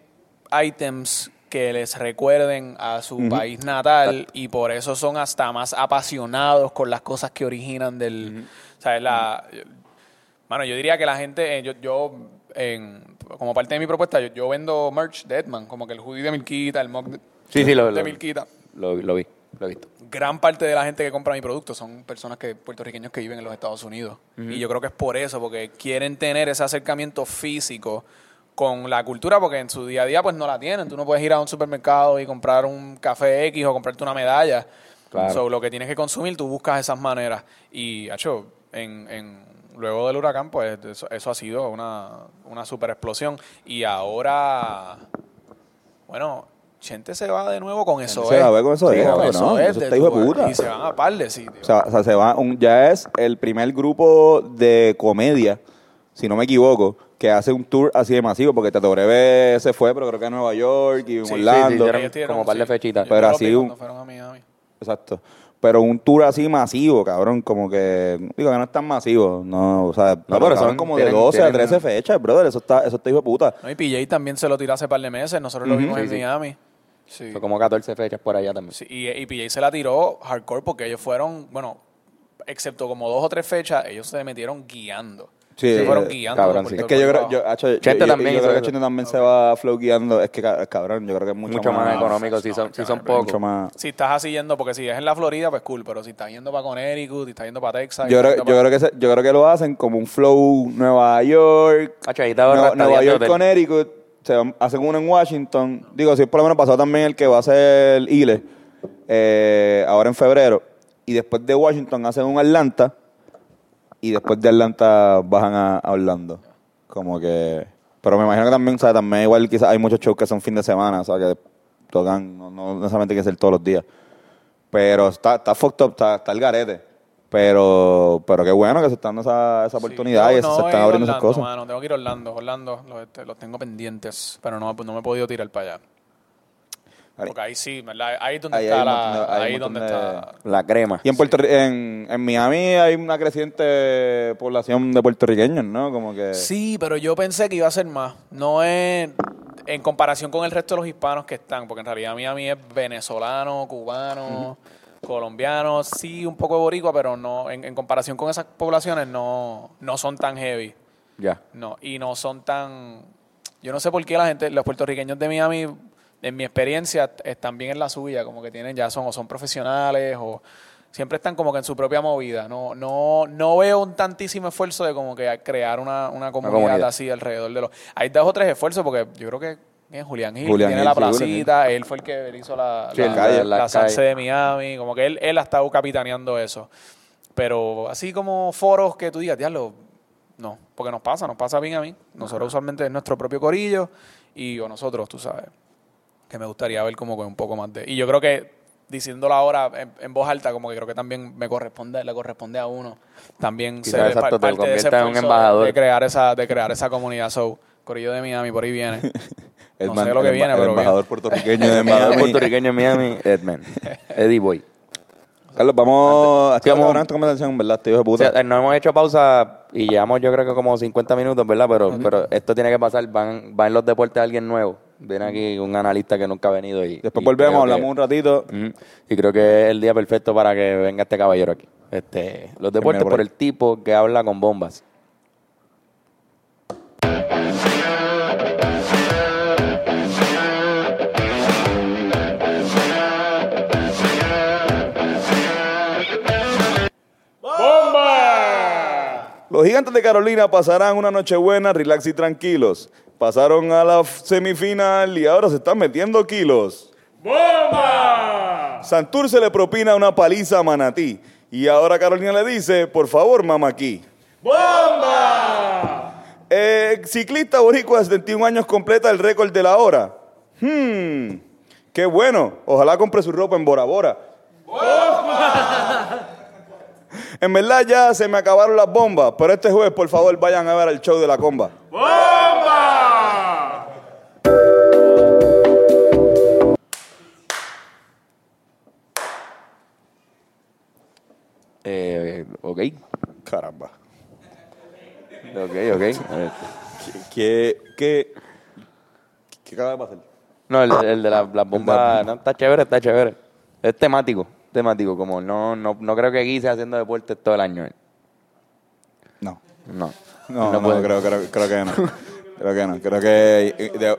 items que les recuerden a su país natal y por eso son hasta más apasionados con las cosas que originan del, ¿sabes? La, Mano, yo diría que la gente, eh, yo, yo en- como parte de mi propuesta, yo, yo vendo merch de Edman, como que el hoodie de Milquita, el mug de, Sí, sí, lo, de lo, Milquita lo, lo vi, lo he visto. gran parte de la gente que compra mi producto son personas que puertorriqueños que viven en los Estados Unidos. Y yo creo que es por eso, porque quieren tener ese acercamiento físico con la cultura, porque en su día a día pues no la tienen. Tú no puedes ir a un supermercado y comprar un café X o comprarte una medalla. Claro. So, lo que tienes que consumir, tú buscas esas maneras. Y, hecho, en, en- luego del huracán, pues eso, eso ha sido una, una super explosión. Y ahora, bueno, Chente se va de nuevo con eso. se va con eso, Sí, eh, con eso eso es, está hijo de tu- puta. Y se van a par de sitios. O sea, o sea, se va un, ya es el primer grupo de comedia, si no me equivoco, que hace un tour así de masivo, porque Tato Breve se fue, pero creo que a Nueva York y en Sí, Orlando. sí, tiraron, como par de fechitas. Yo Pero así un- cuando fueron a Miami. Exacto. Pero un tour así masivo, cabrón, como que, digo que no es tan masivo, no, o sea, pero, pero son- como de tienen- 12 a tienen- 13 fechas, brother, eso está, eso está hijo de puta. No, y PJ también se lo tiró hace par de meses. Nosotros lo vimos Sí, en sí. Miami. Sí. Fue como 14 fechas por allá también. Sí, y, y PJ se la tiró hardcore porque ellos fueron, bueno, excepto como dos o tres fechas, ellos se metieron guiando. Sí, se fueron eh, guiando. cabrón, sí. Es que yo creo, yo, abajo. hacho, yo- Chente yo- también yo hizo creo que eso. Chente también se va flow guiando, es que ca- cabrón, yo creo que es mucho, Mucho más económico, si no, son, si son Mucho pocos. más. Si estás así yendo, porque si es en la Florida, pues cool, pero si estás yendo para Connecticut, si estás yendo para Texas... Yo estás creo, yo, creo que se- yo creo que lo hacen como un flow Nueva York, Hacho, ahí te ahorras Nueva, York, hotel. Connecticut, se van- hacen uno en Washington. Digo, si es por lo menos pasó también el que va a ser Ile, eh, ahora en febrero. Y después de Washington hacen un Atlanta. Y después de Atlanta bajan a, a Orlando. Como que. Pero me imagino que también, o sea, también igual quizás hay muchos shows que son fin de semana, o sea, que tocan, no, no necesariamente que ser todos los días. Pero está, está fucked up, está, está el garete. Pero, pero qué bueno que se están dando esa, esa oportunidad Sí, y no, se- no están abriendo esas Orlando, cosas. mano, tengo que ir a Orlando. Orlando los, este, los tengo pendientes, pero no, no me he podido tirar para allá. Porque ahí sí, ¿verdad? Ahí es donde Ahí hay está montón la... de- hay un ahí montón donde de- está... La crema. Y en, Puerto, Ri- en, en Miami hay una creciente población de puertorriqueños, ¿no? Como que... Sí, pero yo pensé que iba a ser más. No es en comparación con el resto de los hispanos que están, porque en realidad Miami es venezolano, cubano, colombiano, sí, un poco de boricua, pero no en, en comparación con esas poblaciones no, no son tan heavy. Ya. No, y no son tan... Yo no sé por qué la gente, los puertorriqueños de Miami, en mi experiencia, están bien en la suya, como que tienen, ya son o son profesionales o siempre están como que en su propia movida. No, no, no veo un tantísimo esfuerzo de como que crear una, una comunidad, comunidad. así alrededor de los... Hay dos o tres esfuerzos porque yo creo que eh, Julián Gil Julián tiene Gil, la placita, él fue el que hizo la, Sí, la, calle, la la salsa de Miami, como que él, él ha estado capitaneando eso. Pero así como foros que tú digas, diablo, no, porque nos pasa, nos pasa bien a mí. Nosotros usualmente es nuestro propio corillo y o nosotros, tú sabes, que me gustaría ver como que un poco más de... Y yo creo que diciéndolo ahora en, en voz alta, como que creo que también me corresponde, le corresponde a uno también Quizás, ser exacto, pa- te parte de ese en embajador. de crear esa, de crear esa comunidad. So, corillo de Miami, por ahí viene. *laughs* No Edman, sé lo que el, viene, el pero embajador puertorriqueño de *laughs* Embajador Miami. puertorriqueño en Miami, Edman. *laughs* Eddie Boy. Carlos, vamos a Sí, vamos- esta conversación, ¿verdad? Tío de O puta. sea, no hemos hecho pausa y llevamos yo creo que como 50 minutos, ¿verdad? Pero, pero esto tiene que pasar. Van, va en los deportes alguien nuevo. Viene aquí un analista que nunca ha venido y... Después y volvemos, creo que- hablamos un ratito. Y creo que es el día perfecto para que venga este caballero aquí. Este, los deportes por por el tipo que habla con bombas. Los gigantes de Carolina pasarán una noche buena, relax y tranquilos. Pasaron a la semifinal y ahora se están metiendo kilos. ¡Bomba! Santurce le propina una paliza a Manatí. Y ahora Carolina le dice, por favor, mamá aquí. ¡Bomba! Eh, ciclista boricua de 71 años completa el récord de la hora. Hmm, qué bueno. Ojalá compre su ropa en Bora Bora. En verdad ya se me acabaron las bombas, pero este jueves por favor vayan a ver el show de la comba. Eh, ok. Caramba. Ok, ok. ¿Qué, qué, qué acaba de pasar? No, el, el de la- las bombas no, está chévere, está chévere. Es temático, temático. Como no, no, no creo que Guise haciendo deporte todo el año. eh. No. No. No, no, puede. creo, creo, creo que no. Creo que no. Creo que... eh, de-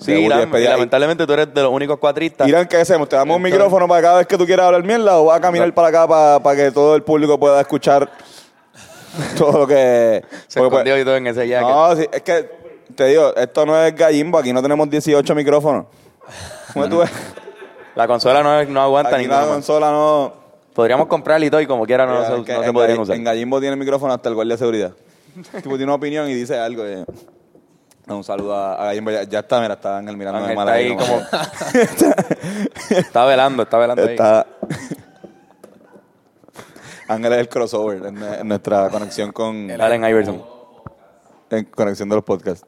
Sí, debut y Irán, despedida. lamentablemente tú eres de los únicos cuatristas. Irán, ¿qué hacemos? ¿Te damos un micrófono para cada vez que tú quieras hablar mierda o vas a caminar para acá para, para que todo el público pueda escuchar *laughs* todo lo que... Se pues, escondió y todo en ese jacket. No, sí, es que te digo, esto no es gallimbo, aquí no tenemos 18 micrófonos. ¿Cómo tú ves? La consola no, no aguanta Aquí ninguna. la consola no... Podríamos comprarla y todo y como quiera no, se, no se podrían usar. en Gallimbo tiene micrófono hasta el guardia de seguridad. tipo tiene una opinión y dice algo. eh. Un saludo a, a Gallimbo. Ya, ya está, mira, está Ángel mirando Ángel de mal está ahí como... *laughs* Está velando, está velando ahí. está... *laughs* Ángel es el crossover en, en nuestra conexión con... Allen Iverson. En conexión de los podcasts.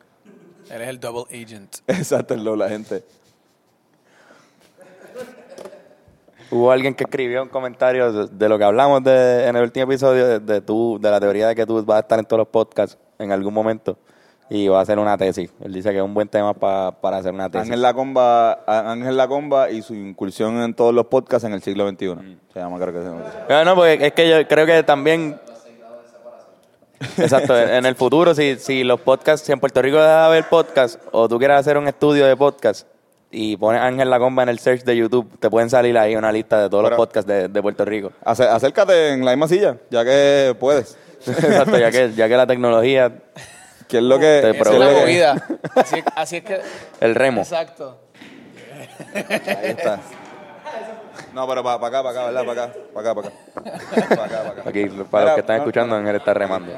Él es el double agent. *laughs* Exacto, el la gente. Hubo alguien que escribió un comentario de, de lo que hablamos de, en el último episodio, de, de, tu, de la teoría de que tú vas a estar en todos los podcasts en algún momento y vas a hacer una tesis. Él dice que es un buen tema pa- para hacer una tesis. Ángel Lacomba, Ángel Lacomba y su incursión en todos los podcasts en el siglo XXI. Mm. Se llama, creo que se llama. No, no, porque es que yo creo que también... Exacto, en el futuro, si, si los podcasts, si en Puerto Rico deja de haber podcast o tú quieres hacer un estudio de podcast y pones Ángel La Comba en el search de YouTube, te pueden salir ahí una lista de todos Pero- los podcasts de, de Puerto Rico. Acércate en la misma silla, ya que puedes. *laughs* Exacto, ya que, ya que la tecnología, ¿Qué es lo que... Te es la que- movida. Así, es- así es que... el remo. Exacto. Ahí está. No, pero para acá, para acá, ¿verdad? Para acá, para acá, para acá. Para acá, para acá. Aquí, para los que están no, escuchando, Ángel está remando.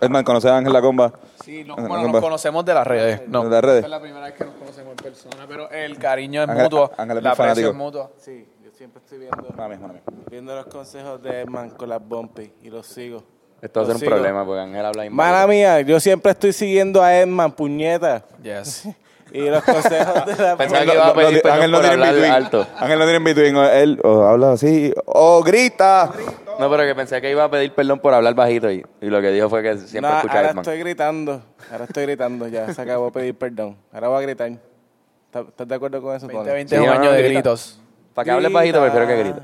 Edman, ¿conoces a Ángel Lacomba? Sí, no- bueno, nos conocemos de las redes. No, ¿De las redes? Es la primera vez que nos conocemos en persona, pero el cariño es Ángel- mutuo. Ángel es la muy fanático. aprecio es mutua. Sí, yo siempre estoy viendo, mala mía. viendo los consejos de Edman con las bumpy y los sigo. Esto va a ser un sigo. problema porque Ángel habla bien Mala mía, yo siempre estoy siguiendo a Edman, puñeta. Yes. *laughs* Y los consejos de la *laughs* Pensaba que Ángel iba a no- pedir Ángel no por tiene alto. Ángel no tiene in-between. Él o habla así o grita. No, pero que pensé que iba a pedir perdón por hablar bajito y, y lo que dijo fue que siempre No, escucha a ahora Edman. estoy gritando. Ahora estoy gritando ya. Se acabó de pedir perdón. Ahora voy a gritar. ¿Estás estás de acuerdo con eso, Tony? 2020 Sí, es un no, año no, de grita. gritos. Para que hables bajito, prefiero que grites.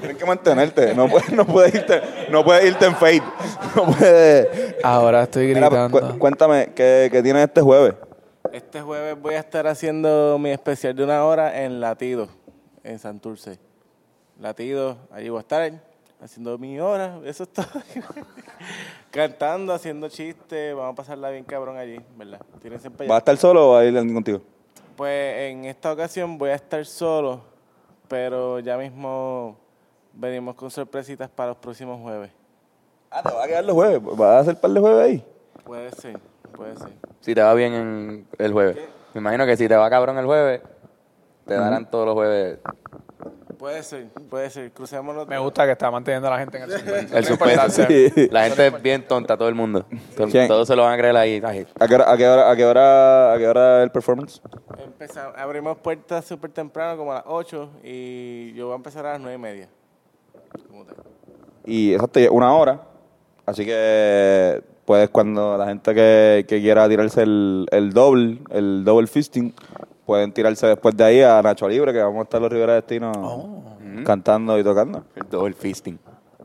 Tienes que mantenerte. No puedes no puedes irte, no puedes irte en fade. No puedes. Ahora estoy Mira, gritando. cu- cuéntame, ¿qué, qué tienes este jueves? Este jueves voy a estar haciendo mi especial de una hora en Latido, en Santurce. Latido, allí voy a estar haciendo mi hora, eso es todo. *laughs* Cantando, haciendo chistes, vamos a pasarla bien cabrón allí, ¿verdad? ¿Vas a estar solo o va a ir contigo? Pues en esta ocasión voy a estar solo, pero ya mismo venimos con sorpresitas para los próximos jueves. Ah, te vas a quedar los jueves. ¿Vas a hacer par de jueves ahí? Puede ser, puede ser. Si te va bien en el jueves. Me imagino que si te va cabrón el jueves, te darán todos los jueves Puede ser, puede ser. Crucemos los Me gusta que está manteniendo a la gente en el suspenso. el suspenso. Sí. La gente es bien tonta, todo el mundo. Todo-. Todos se lo van a creer ahí. ¿A qué hora, a qué hora, a qué hora, a qué hora el performance? Empezamos, abrimos puertas súper temprano, como a las 8, y yo voy a empezar a las 9 y media. Y exacto, una hora. Así que puedes cuando la gente que, que quiera tirarse el, el doble, el double fisting, pueden tirarse después de ahí a Nacho Libre, que vamos a estar los Rivera Destino cantando y tocando. el double fisting.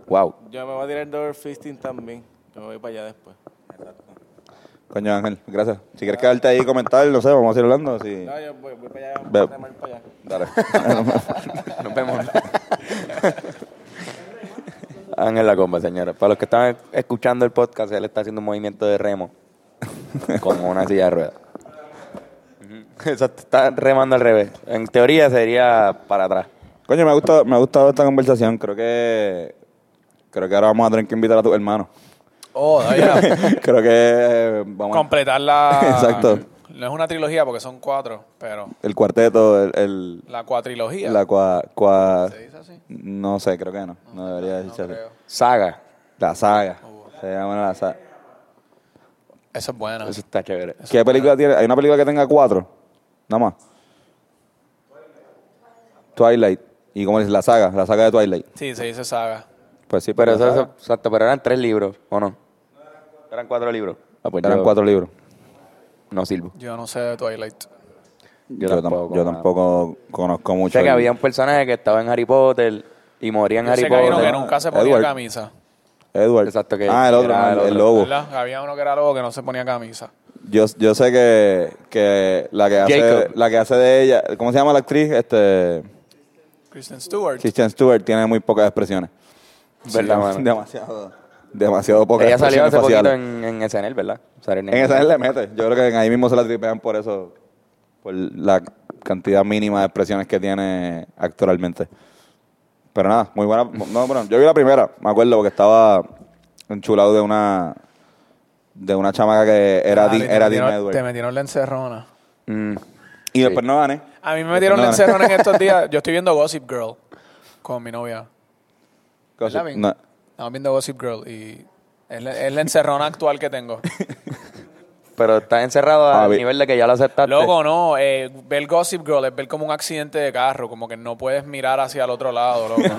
Wow. Yo me voy a tirar double fisting también. Yo me voy para allá después. Coño Ángel, gracias. Si quieres quedarte ahí y comentar, no sé, vamos a seguir hablando. Sí. No, yo voy, voy para allá, a para allá. Dale. *laughs* Nos vemos. Ángel la comba, señora. Para los que están escuchando el podcast, él está haciendo un movimiento de remo con una silla de ruedas. *laughs* Está remando al revés. En teoría sería para atrás. Coño, me ha gustado, me ha gustado esta conversación. Creo que creo que ahora vamos a tener que invitar a tu hermano. Oh, *laughs* ya. creo que eh, vamos a- Completar la... *laughs* Exacto. No es una trilogía porque son cuatro, pero el cuarteto, el, el- la cuatrilogía. la cua, cua- ¿Se dice así? no sé, creo que no. No debería decirse así. creo. Saga. La saga. Se llama la saga. Eso es bueno. Eso está chévere. ¿Qué película tiene? ¿Hay una película que tenga cuatro? Nada más. Twilight. ¿Y cómo dice? La saga, la saga de Twilight. Sí, se dice saga. Pues sí, Pero eso, exacto, pero eran tres libros, ¿o no? Eran cuatro libros. Ah, pues Eran yo cuatro libros. No sirvo. Yo no sé de Twilight. Yo, Yo, tam- tampoco. yo mano. tampoco conozco mucho. Sé que el- había un personaje que estaba en Harry Potter y moría en Yo Harry sé que hay uno Potter. que nunca se ponía Edward. camisa. Edward. Exacto, que ah, el otro, era el, el el otro. lobo. ¿Verdad? Había uno que era lobo que no se ponía camisa. Yo, yo sé que, que la que hace Jacob. la que hace de ella, ¿cómo se llama la actriz? Este Kristen Stewart. Kristen Stewart tiene muy pocas expresiones. ¿Verdad, mano? Demasiado, demasiado pocas Ella salió hace expresiones poquito faciales. en, en SNL, ¿verdad? En esa él le mete. Yo creo que ahí mismo se la tripean por eso, por la cantidad mínima de expresiones que tiene actualmente. Pero nada, muy buena. No, bueno, yo vi la primera, me acuerdo, porque estaba enchulado de una de una chamaca que era, Ah, era Dean Edwards. Te metieron la encerrona. Mm, Y después no gané. A mí me metieron la encerrona en estos días. *laughs* Yo estoy viendo Gossip Girl con mi novia. No. Estamos viendo Gossip Girl y es la, es la encerrona actual que tengo. *laughs* pero estás encerrado Ah, al vi- nivel de que ya lo aceptaste. Loco, no. Eh, ver Gossip Girl es ver como un accidente de carro. Como que no puedes mirar hacia el otro lado, loco. *laughs*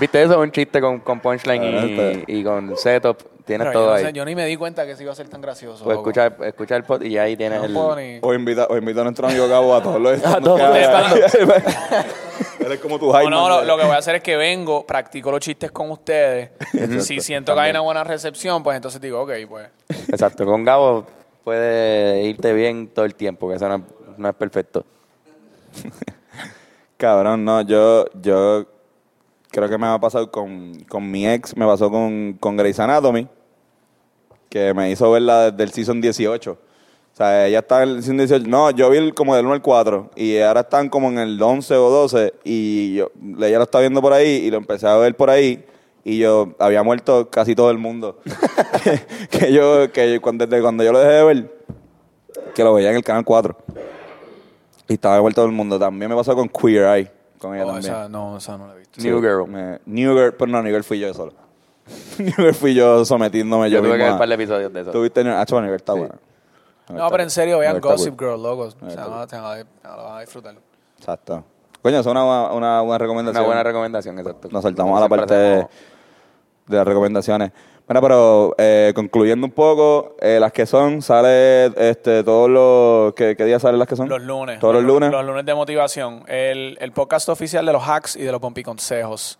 ¿Viste eso? Un chiste con, con punchline Ah, y con setup. Tienes Pero yo, todo no ahí. sé, yo ni me di cuenta que se iba a ser tan gracioso. Pues loco. escucha, escucha el pod y ahí tienes No el... puedo ni... O invita, o invita a nuestro amigo Gabo a todos los *laughs* todos stand-up que haga. Él es como tu hype No, no, lo, lo que voy a hacer es que vengo, practico los chistes con ustedes. si siento que hay una buena recepción, pues entonces digo, ok, pues. Exacto, con Gabo puede irte bien todo el tiempo, que eso no es, no es perfecto. Cabrón, no, yo, yo creo que me ha pasado con, con mi ex, me pasó con, con Grey's Anatomy, que me hizo verla desde el season 18. O sea, ella estaba en el season 18. No, yo vi el- como del 1 al 4 y ahora están como en el 11 o 12 y yo, ella lo está viendo por ahí y lo empecé a ver por ahí y yo había muerto casi todo el mundo. *laughs* que, yo, que cuando, desde cuando yo lo dejé de ver, que lo veía en el canal 4. Y estaba vuelta todo el mundo. También me pasó con Queer Eye. Con ella Oh, también. esa, no, esa no la he visto. New Girl. Me- New Girl, pero no, New Girl fui yo solo. *laughs* New Girl fui yo sometiéndome yo, Yo tuve que ver un par de episodios de eso. Tuviste New Ah, chaval, New Girl está buena. No, pero en serio, vean Girl Gossip cool. Girl, locos. New Se Girl van a- se van a- disfrutar. Exacto. Coño, eso es una, una buena recomendación. Una buena recomendación, exacto. Nos saltamos a la parte de, de las recomendaciones. Bueno, pero eh, concluyendo un poco, eh, las que son, sale este, todos los... ¿qué, qué días salen las que son? Los lunes. Todos los lunes. Los lunes de motivación. El, el podcast oficial de los hacks y de los pompiconsejos.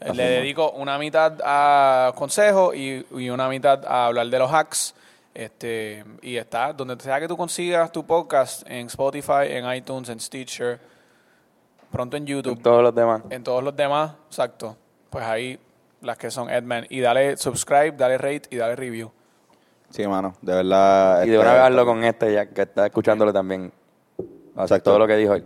Eh, Le dedico una mitad a consejos y, y una mitad a hablar de los hacks. Este, y está donde sea que tú consigas tu podcast, en Spotify, en iTunes, en Stitcher, pronto en YouTube, Todos los demás. en todos los demás, exacto. Pues ahí las que son Edman. Y dale subscribe, dale rate y dale review. Sí, mano, de verdad. Y de este, una vez hazlo con este, ya que está escuchándolo también. Exacto. Todo lo que dijo él.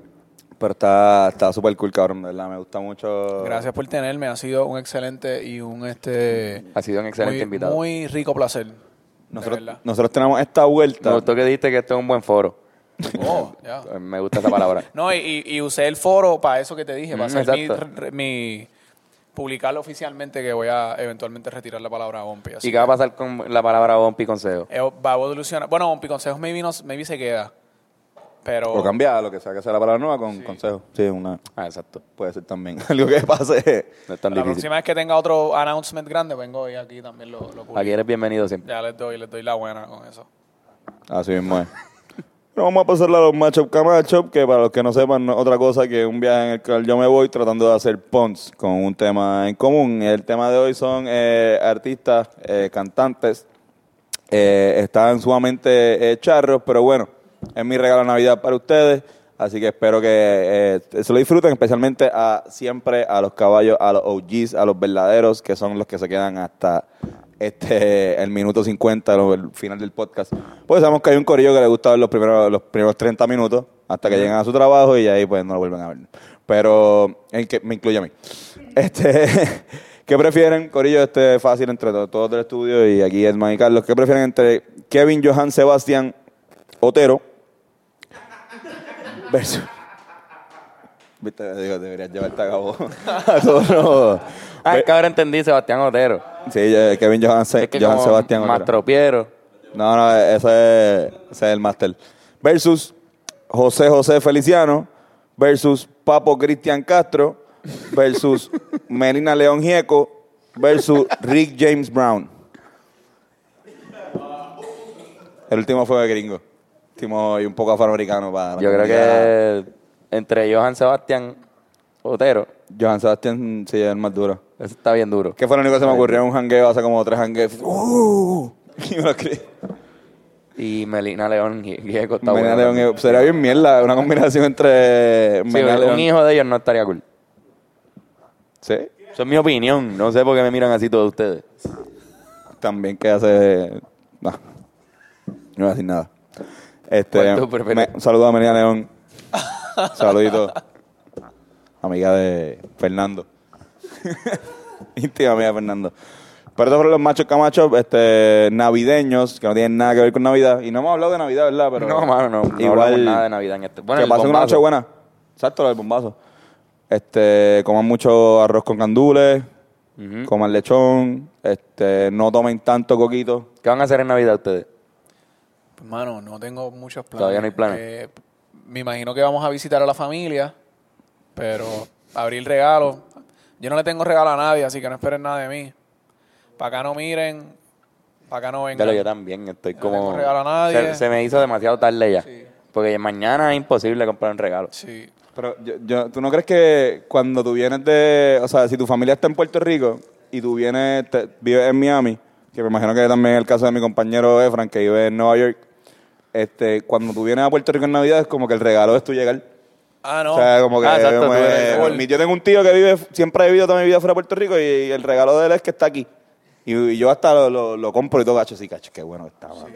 Pero está está súper cool, cabrón, de verdad. Me gusta mucho. Gracias por tenerme, ha sido un excelente y un este Ha sido un excelente muy, invitado. muy rico placer. Nosotros, nosotros tenemos esta vuelta. Me gustó que dijiste que esto es un buen foro. Oh, ya. Eh, *laughs* Me gusta esa palabra. No, y, usé el foro para eso que te dije, para Mm, hacer mi- publicarlo oficialmente que voy a eventualmente retirar la palabra Ompi. Así ¿Y qué va a pasar con la palabra bompi consejo? eh, va a evolucionar. Bueno, Ompi Consejos maybe, no- maybe se queda. Pero O cambiar lo que sea que sea la palabra nueva con consejo. Sí, una. Ah, exacto. Puede ser también. *laughs* Algo que pase. No es tan la difícil. próxima vez que tenga otro announcement grande, vengo y aquí también lo, lo publico. Aquí eres bienvenido siempre. Ya les doy, les doy la buena con eso. Así mismo es. Pero vamos a pasarle a los matchup Camacho, que para los que no sepan, no es otra cosa que un viaje en el cual yo me voy tratando de hacer punts con un tema en común. El tema de hoy son eh, artistas, eh, cantantes, eh, están sumamente eh, charros, pero bueno, es mi regalo de Navidad para ustedes. Así que espero que eh, se lo disfruten, especialmente a siempre a los caballos, a los OGs, a los verdaderos, que son los que se quedan hasta este el minuto 50, lo- el final del podcast. Pues sabemos que hay un corillo que le gusta ver los primeros, los primeros 30 minutos hasta que llegan a su trabajo y ahí pues no lo vuelven a ver. Pero el que me incluye a mí. Este, *laughs* ¿Qué prefieren, Corillo? Este fácil entre todos, todos del estudio y aquí Edman y Carlos. ¿Qué prefieren entre Kevin, Johan, Sebastián, Otero *laughs* versus... Viste, digo, deberías llevarte a cabo *laughs* a todos los... Ah, es que ahora entendí Sebastián Otero. Sí, Kevin, Johan, Se- Es que Sebastián Otero. Mastropiero. No, no, ese es, ese es el máster. Versus José José Feliciano. Versus Papo Cristian Castro. Versus *laughs* Melina León Gieco. Versus Rick James Brown. El último fue de gringo. Último y un poco afroamericano para Yo creo que entre Johan Sebastián Otero, Johan Sebastián sí es el más duro. eso está bien duro. ¿Qué fue lo único que se me ocurrió? Un jangueo hace como tres jangueos. ¡Uh! *laughs* Y me lo escribí. Y Melina León *laughs* Gie- Gieco está Melina bueno. León y- Sería bien mierda, una combinación entre Sí, Melina León. un hijo de ellos no estaría cool. Sí, Eso es mi opinión. No sé por qué me miran así todos ustedes. también que hace. No, no voy a decir nada. Este, ¿Cuál tú prefieres? me- un saludo a Melina León. *laughs* Saludito. Amiga de Fernando. *laughs* Íntima amiga de Fernando. Pero estos fueron los machos camachos este, navideños, que no tienen nada que ver con Navidad. Y no hemos hablado de Navidad, ¿verdad? Pero no, mano, no. No igual, hablamos nada de Navidad en este. Bueno, que pasen una noche buena. Exacto, lo del bombazo. Este, coman mucho arroz con gandules, Ujú. coman lechón, este, no tomen tanto coquito. ¿Qué van a hacer en Navidad ustedes? Pues, mano, no tengo muchos planes. Todavía no hay planes. Eh, me imagino que vamos a visitar a la familia, pero abrir regalos. Yo no le tengo regalo a nadie, así que no esperen nada de mí. Para acá no miren, para acá no vengan. Pero yo también estoy No como... tengo regalo a nadie. Se, se me hizo demasiado tarde ya. Sí. Porque mañana es imposible comprar un regalo. Sí. Pero yo, yo- ¿tú no crees que cuando tú vienes de, o sea, si tu familia está en Puerto Rico y tú vienes, te- vives en Miami, que me imagino que también es el caso de mi compañero Efran, que vive en Nueva York, este, cuando tú vienes a Puerto Rico en Navidad es como que el regalo es tú llegar. Ah, no. O sea, como que Ah, exacto, tú que- eres mi- yo tengo un tío que vive, siempre ha vivido toda mi vida fuera de Puerto Rico y, el regalo de él es que está aquí. Y, y yo hasta lo, lo- lo compro y todo, gacho, sí, cacho, qué bueno está, mano.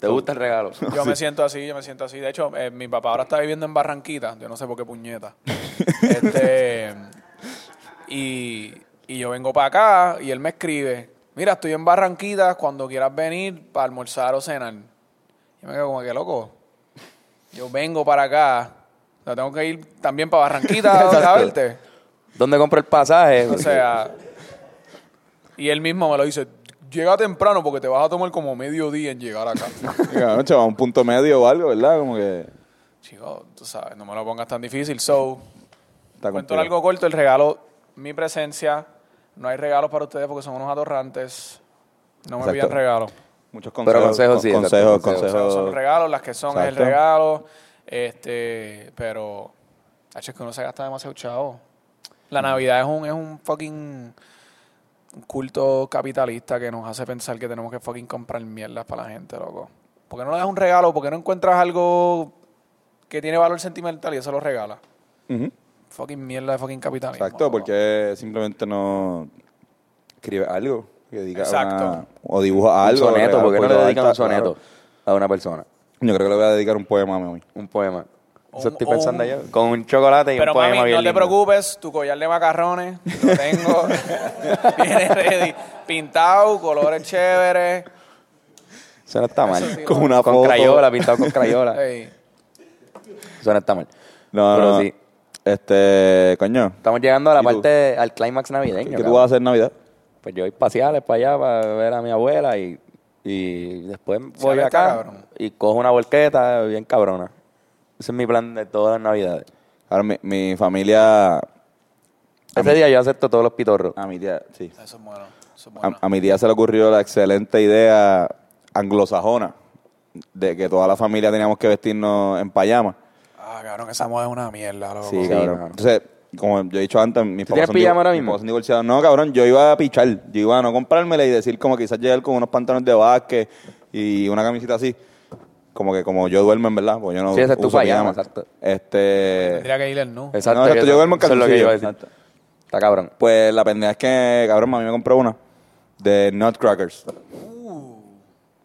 ¿Te gusta el regalo? *laughs* Yo me siento así, yo me siento así. De hecho, eh, mi papá ahora está viviendo en Barranquita. Yo no sé por qué puñeta. *laughs* este, y, y yo vengo para acá y él me escribe, mira, estoy en Barranquita cuando quieras venir para almorzar o cenar. Y me quedo como que loco. Yo vengo para acá, o sea, tengo que ir también para Barranquita *laughs* a verte. ¿Dónde compro el pasaje? O sea, y él mismo me lo dice, llega temprano porque te vas a tomar como medio día en llegar acá. *laughs* Cabrón, chaval, un punto medio o algo, ¿verdad? Como que Chico, tú sabes, no me lo pongas tan difícil. So, está cuento algo corto, el regalo, mi presencia. No hay regalos para ustedes porque son unos atorrantes. No me Exacto. pidan regalos. Muchos consejos. Pero consejos sí, consejos, consejos. Son regalos, las que son es el regalo. Este, pero, es que uno se gasta demasiado chavo. La Navidad es un, es un fucking culto capitalista que nos hace pensar que tenemos que fucking comprar mierdas para la gente, loco. ¿Por qué no le das un regalo? ¿Por qué no encuentras algo que tiene valor sentimental y eso lo regalas? Ujú. Fucking mierda de fucking capitalismo. Exacto, loco. porque simplemente no escribe algo que diga Exacto. una- o dibuja algo. un soneto, ¿por qué no le de dedican un soneto claro. a una persona? Yo creo que le voy a dedicar un poema a mí. Un poema. Eso un- estoy pensando un- yo. Con un chocolate y Pero un poema mami, bien no te preocupes, tu collar de macarrones lo tengo. *laughs* Viene ready. Pintado, colores chéveres. Eso no está mal. Sí, Con no. una con foto. crayola, pintado con crayola. Ey. Eso no está mal. No, Pero no. sí. Este, coño. Estamos llegando a la parte, al clímax ¿Qué, navideño. qué tú cabrón. vas a hacer en Navidad? Pues yo voy paseales para allá para ver a mi abuela y, y después voy acá cabrón. y cojo una volqueta bien cabrona. Ese es mi plan de todas las navidades. Ahora, mi, mi familia... Ese día yo acepto todos los pitorros. A mi tía, sí. Eso es bueno. Eso es A, bueno. a mi tía se le ocurrió la excelente idea anglosajona de que toda la familia teníamos que vestirnos en payama. Ah, cabrón, esa moda es una mierda, loco. Sí, Sí, cabrón. Entonces, como yo he dicho antes, mis ¿Tú papás tienes son, pijama ahora mis mismo? papás son divorciados. No, cabrón, yo iba a pichar. Yo iba a no comprármela y decir como quizás llegar con unos pantalones de básquet y una camisita así. Como que como yo duermo, en verdad, porque yo no Sí, ese es tu uso pijama, pijama. exacto. Este... Tendría que ir. Exacto. No, exacto, yo duermo en eso es lo que yo iba a calzoncillo. decir. Está cabrón. Pues la pendeja es que, cabrón, mami me compró una de Nutcrackers.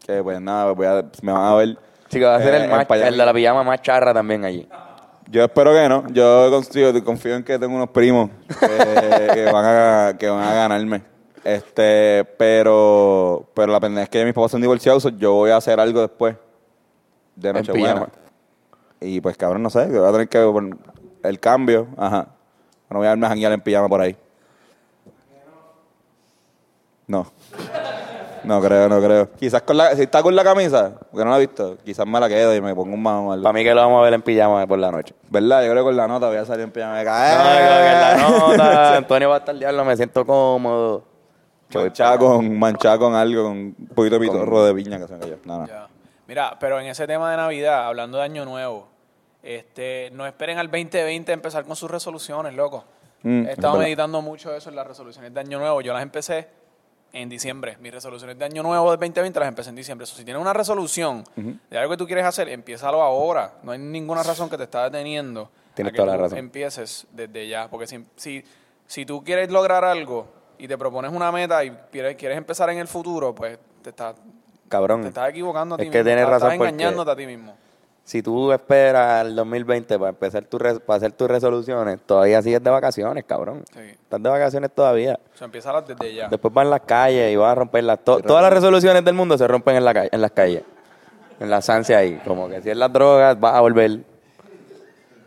Que pues nada, voy a, me van a ver. Chico, va a ser eh, el, en más, el de la pijama más charra también allí. Yo espero que no. Yo confío, confío en que tengo unos primos que, *laughs* que van a, que van a ganarme. Este, pero, pero la pendeja es que mis papás son divorciados, yo voy a hacer algo después de En Nochebuena. Y pues cabrón, no sé, voy a tener que poner el cambio, ajá. No voy a darme a janguear en pijama por ahí. No. No creo, no creo. Quizás con la, si está con la camisa, porque no la he visto, quizás me la quedo y me pongo un mamo o algo. Para mí que lo vamos a ver en pijama por la noche. ¿Verdad? Yo creo que con la nota voy a salir en pijama de No, caer. creo que en la *laughs* nota, Antonio va a estar diablo, me siento cómodo. Manchada con, manchada con algo, con un poquito de pitorro de piña que se me cayó. No, no. Ya. Mira, pero en ese tema de Navidad, hablando de Año Nuevo, este, no esperen al 2020 empezar con sus resoluciones, loco. Mm, He es estado meditando mucho eso en las resoluciones de Año Nuevo. Yo las empecé en diciembre. Mis resoluciones de Año Nuevo del 2020 las empecé en diciembre. So, si tienes una resolución de algo que tú quieres hacer, empiézalo ahora. No hay ninguna razón que te está deteniendo Tienes a que toda la tú razón. empieces desde ya. Porque si, si, si tú quieres lograr algo y te propones una meta y quieres, quieres empezar en el futuro, pues te estás Cabrón. te estás equivocando a ti Es que mismo. tienes estás, razón estás engañándote a ti mismo. Si tú esperas el 2020 para empezar tu res- para hacer tus resoluciones, todavía sigues de vacaciones, cabrón. Sí. Estás de vacaciones todavía. O sea, empieza desde ya. Después vas en las calles y vas a romperlas. To- todas las resoluciones del mundo se rompen en, la en las calles. En la ansias ahí. Como que si es las drogas, vas a volver.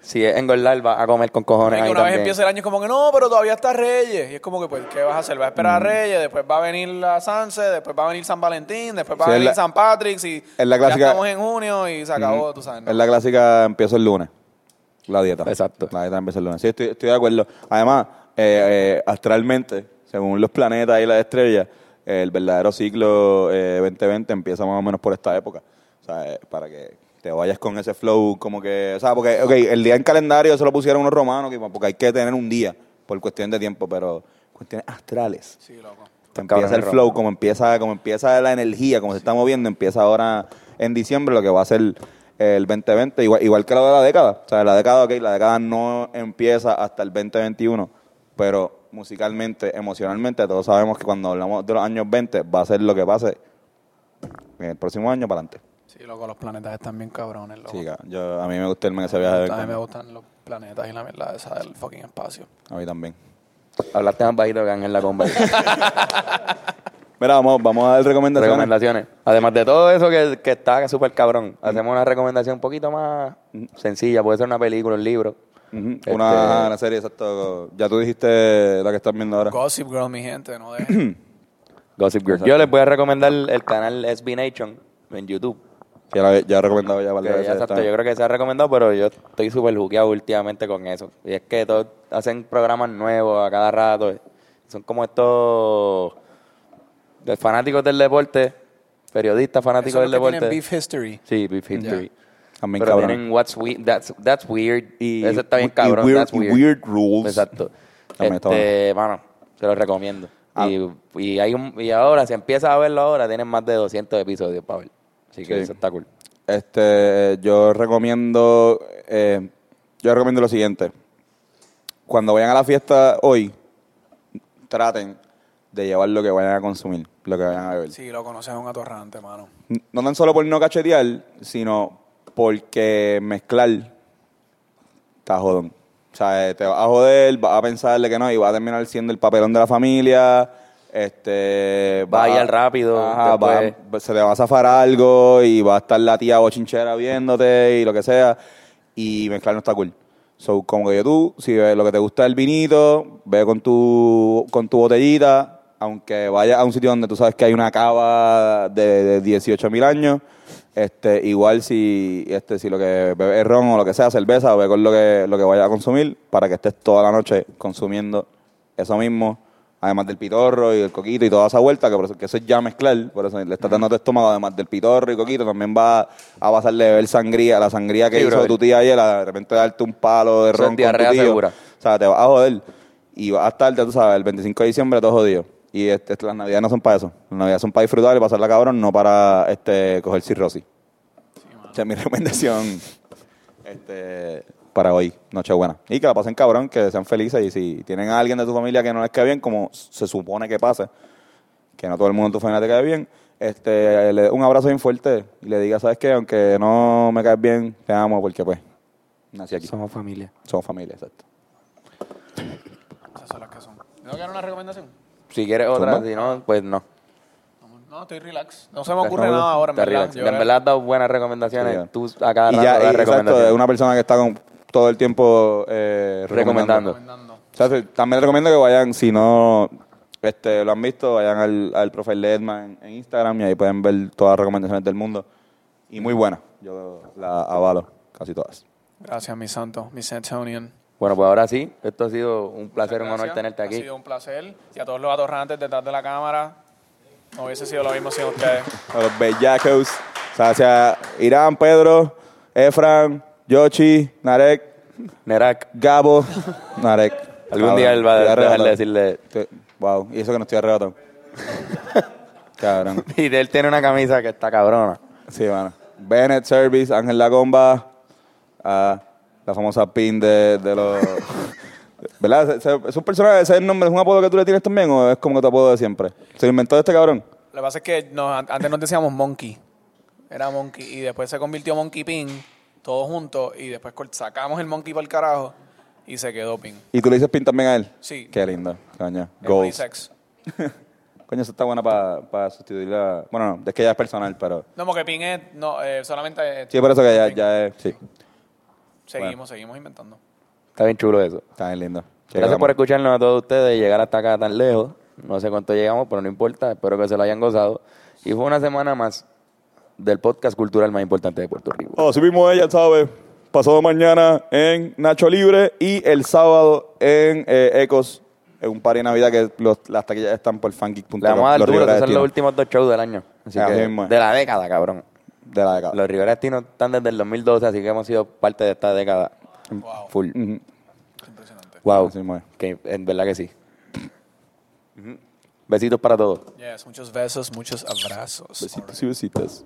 Si es engordar, vas a comer con cojones ahí una vez también. empieza el año es como que no, pero todavía está Reyes. Y es como que, pues, ¿qué vas a hacer? Vas a esperar a Reyes, después va a venir la Sanse, después va a venir San Valentín, después va Sí, a es venir la- San Patrick's y es la ya clásica- estamos en junio y se acabó, tú sabes. ¿no? Es la clásica, empiezo el lunes. La dieta. Exacto. La dieta empieza el lunes. Sí, estoy, estoy de acuerdo. Además, eh, eh, astralmente, según los planetas y las estrellas, el verdadero ciclo eh, 2020 empieza más o menos por esta época. O sea, eh, para que te vayas con ese flow, como que, o sea, porque, ok, el día en calendario se lo pusieron unos romanos, que- porque hay que tener un día por cuestión de tiempo, pero cuestiones astrales. Sí, loco. Empieza el flow, como empieza, como empieza la energía, como se está moviendo, empieza ahora en diciembre lo que va a ser el 2020, igual, igual que lo de la década. O sea, la década, ok, la década no empieza hasta el 2021, pero musicalmente, emocionalmente, todos sabemos que cuando hablamos de los años 20 va a ser lo que pase en el próximo año para adelante. Sí, loco, los planetas están bien cabrones, loco. Sí, yo, a mí me gusta irme en ese viaje. en a mí me gustan los planetas y la verdad esa del fucking espacio. A mí también. Hablaste más bajito que Ángel la comba. *laughs* Mira, vamos, vamos a dar recomendaciones. Recomendaciones. Además de todo eso que, que está súper cabrón, hacemos una recomendación un poquito más sencilla. Puede ser una película, un libro. Este- Una, una serie, exacto. Ya tú dijiste la que estás viendo ahora. Gossip Girl, mi gente, no dejen. *clears throat* Gossip Girl. Yo les voy a recomendar el canal SB Nation en YouTube. Ya, ya he recomendado ya varias ya, veces. exacto, yo creo que se ha recomendado, pero yo estoy súper juqueado últimamente con eso. Y es que todos hacen programas nuevos a cada rato. Son como estos de fanáticos del deporte, periodistas fanáticos Eso del es lo que deporte. tienen Beef History. Sí, Beef History. También Pero cabrón. tienen What's we that's, that's Weird. Y- Ese está bien y cabrón. Weird- that's y weird. Weird Rules. Exacto. También Este, mano, se lo recomiendo. Ah. Y, y, hay un, y ahora, si empiezas a verlo ahora, tienen más de 200 episodios para ver. Así que Sí. eso está cool. Este, yo recomiendo, eh, yo recomiendo lo siguiente. Cuando vayan a la fiesta hoy, traten de llevar lo que vayan a consumir, lo que vayan a beber. Sí, lo conoces, es un atorrante, mano. No tan solo por no cachetear, sino porque mezclar está jodón. O sea, eh, te vas a joder, vas a pensarle que no y vas a terminar siendo el papelón de la familia. Este, Va a vas ir rápido, Ajá, va- se te va a zafar algo y va a estar la tía bochinchera viéndote y lo que sea. Y mezclar no está cool. So, como que tú, si ves lo que te gusta el vinito, ve con tu, con tu botellita, aunque vayas a un sitio donde tú sabes que hay una cava de, de 18 mil años, este, igual si, este, si lo que bebes es ron o lo que sea, cerveza, ve con lo que, lo que vayas a consumir para que estés toda la noche consumiendo eso mismo, además del pitorro y el coquito y toda esa vuelta, que, por eso, que eso es ya mezclar, por eso le estás dando tu estómago, además del pitorro y coquito, también va a pasarle beber sangría, la sangría que Sí, hizo brother. tu tía ayer, a de repente darte un palo de Eso es ron con tu diarrea tío. segura. O sea, te vas a joder. Y vas a estar, ya tú sabes, el 25 de diciembre todo jodido. Y este, este, las navidades no son para eso. Las navidades son para disfrutar y pasarla cabrón, no para este, coger cirrosis. Esa es mi *laughs* recomendación este, para hoy, Nochebuena. Y que la pasen cabrón, que sean felices. Y si tienen a alguien de tu familia que no les cae bien, como se supone que pasa, que no todo el mundo en tu familia te cae bien, este, le dé un abrazo bien fuerte y le diga, ¿sabes qué? Aunque no me caes bien, te amo porque pues nací aquí. Somos familia. Somos familia, exacto. Esas son las que son. ¿Tengo que dar una recomendación? Si quieres otra, si no, pues no. No, estoy relax. No se me ocurre No, nada ahora, en Te verdad. relax. Yo En verdad has dado buenas recomendaciones. Sí. Tú a cada y ya, y, exacto, recomendaciones. es una persona que está con, todo el tiempo eh, Recomendando. Recomendando. O sea, también recomiendo que vayan, si no este, lo han visto, vayan al, al Profile Ledman en, en Instagram y ahí pueden ver todas las recomendaciones del mundo. Y muy buenas, yo la avalo, casi todas. Gracias, mi santo, mi Santonian. Bueno, pues ahora sí. Esto ha sido un placer, un honor Gracias. tenerte Ha aquí. sido un placer. Y a todos los atorrantes detrás de la cámara, no hubiese sido lo mismo sin ustedes. A los bellacos, o sea, hacia Irán, Pedro, Efran, Yoshi, Narek, Nerak, Gabo, Narek. algún día él va a Estoy dejar de arrebatado. decirle... Estoy- Wow, y eso que no estoy arrebatado. *laughs* Cabrón. Y de él tiene una camisa que está cabrona. Sí, mano. Bennett Service, Ángel La Comba, ah, la famosa pin de, de los... *laughs* ¿Verdad? ¿Es- ¿Es un personaje, ese es el nombre, es un apodo que tú le tienes también o es como tu apodo de siempre? ¿Se lo inventó este cabrón? Lo que pasa es que nos- antes nos decíamos Monkey. Era Monkey. Y después se convirtió Monkey Pin, todos juntos. Y después sacamos el Monkey para el carajo y se quedó Pin. ¿Y tú le dices pin también a él? Sí. Qué lindo, coño. Goals. unisex. *laughs* Coño, eso está bueno para sustituir la... Bueno, no, es que ya es personal, pero... No, porque Pin es no, eh, solamente. Sí, por eso que ya, ya es... Sí, Seguimos, seguimos inventando. Está bien chulo eso. está bien lindo. Gracias por escucharnos a todos ustedes y llegar hasta acá tan lejos. No sé cuánto llegamos, pero no importa. Espero que se lo hayan gozado. Y fue una semana más del podcast cultural más importante de Puerto Rico. Oh, sí mismo ella, ¿sabes? Pasado mañana en Nacho Libre y el sábado en eh, Ecos, en un par de Navidad que los, las taquillas están por fungeek.com. Le vamos a dar duro, son los últimos dos shows del año. Así Así que, es. de la década, cabrón. de la década. Los Rivera Destino están desde el 2012, así que hemos sido parte de esta década. Wow. Full. Impresionante. Wow. Así es. Que en verdad que sí. Besitos para todos. Yes, muchos besos, muchos abrazos. Besitos y besitas.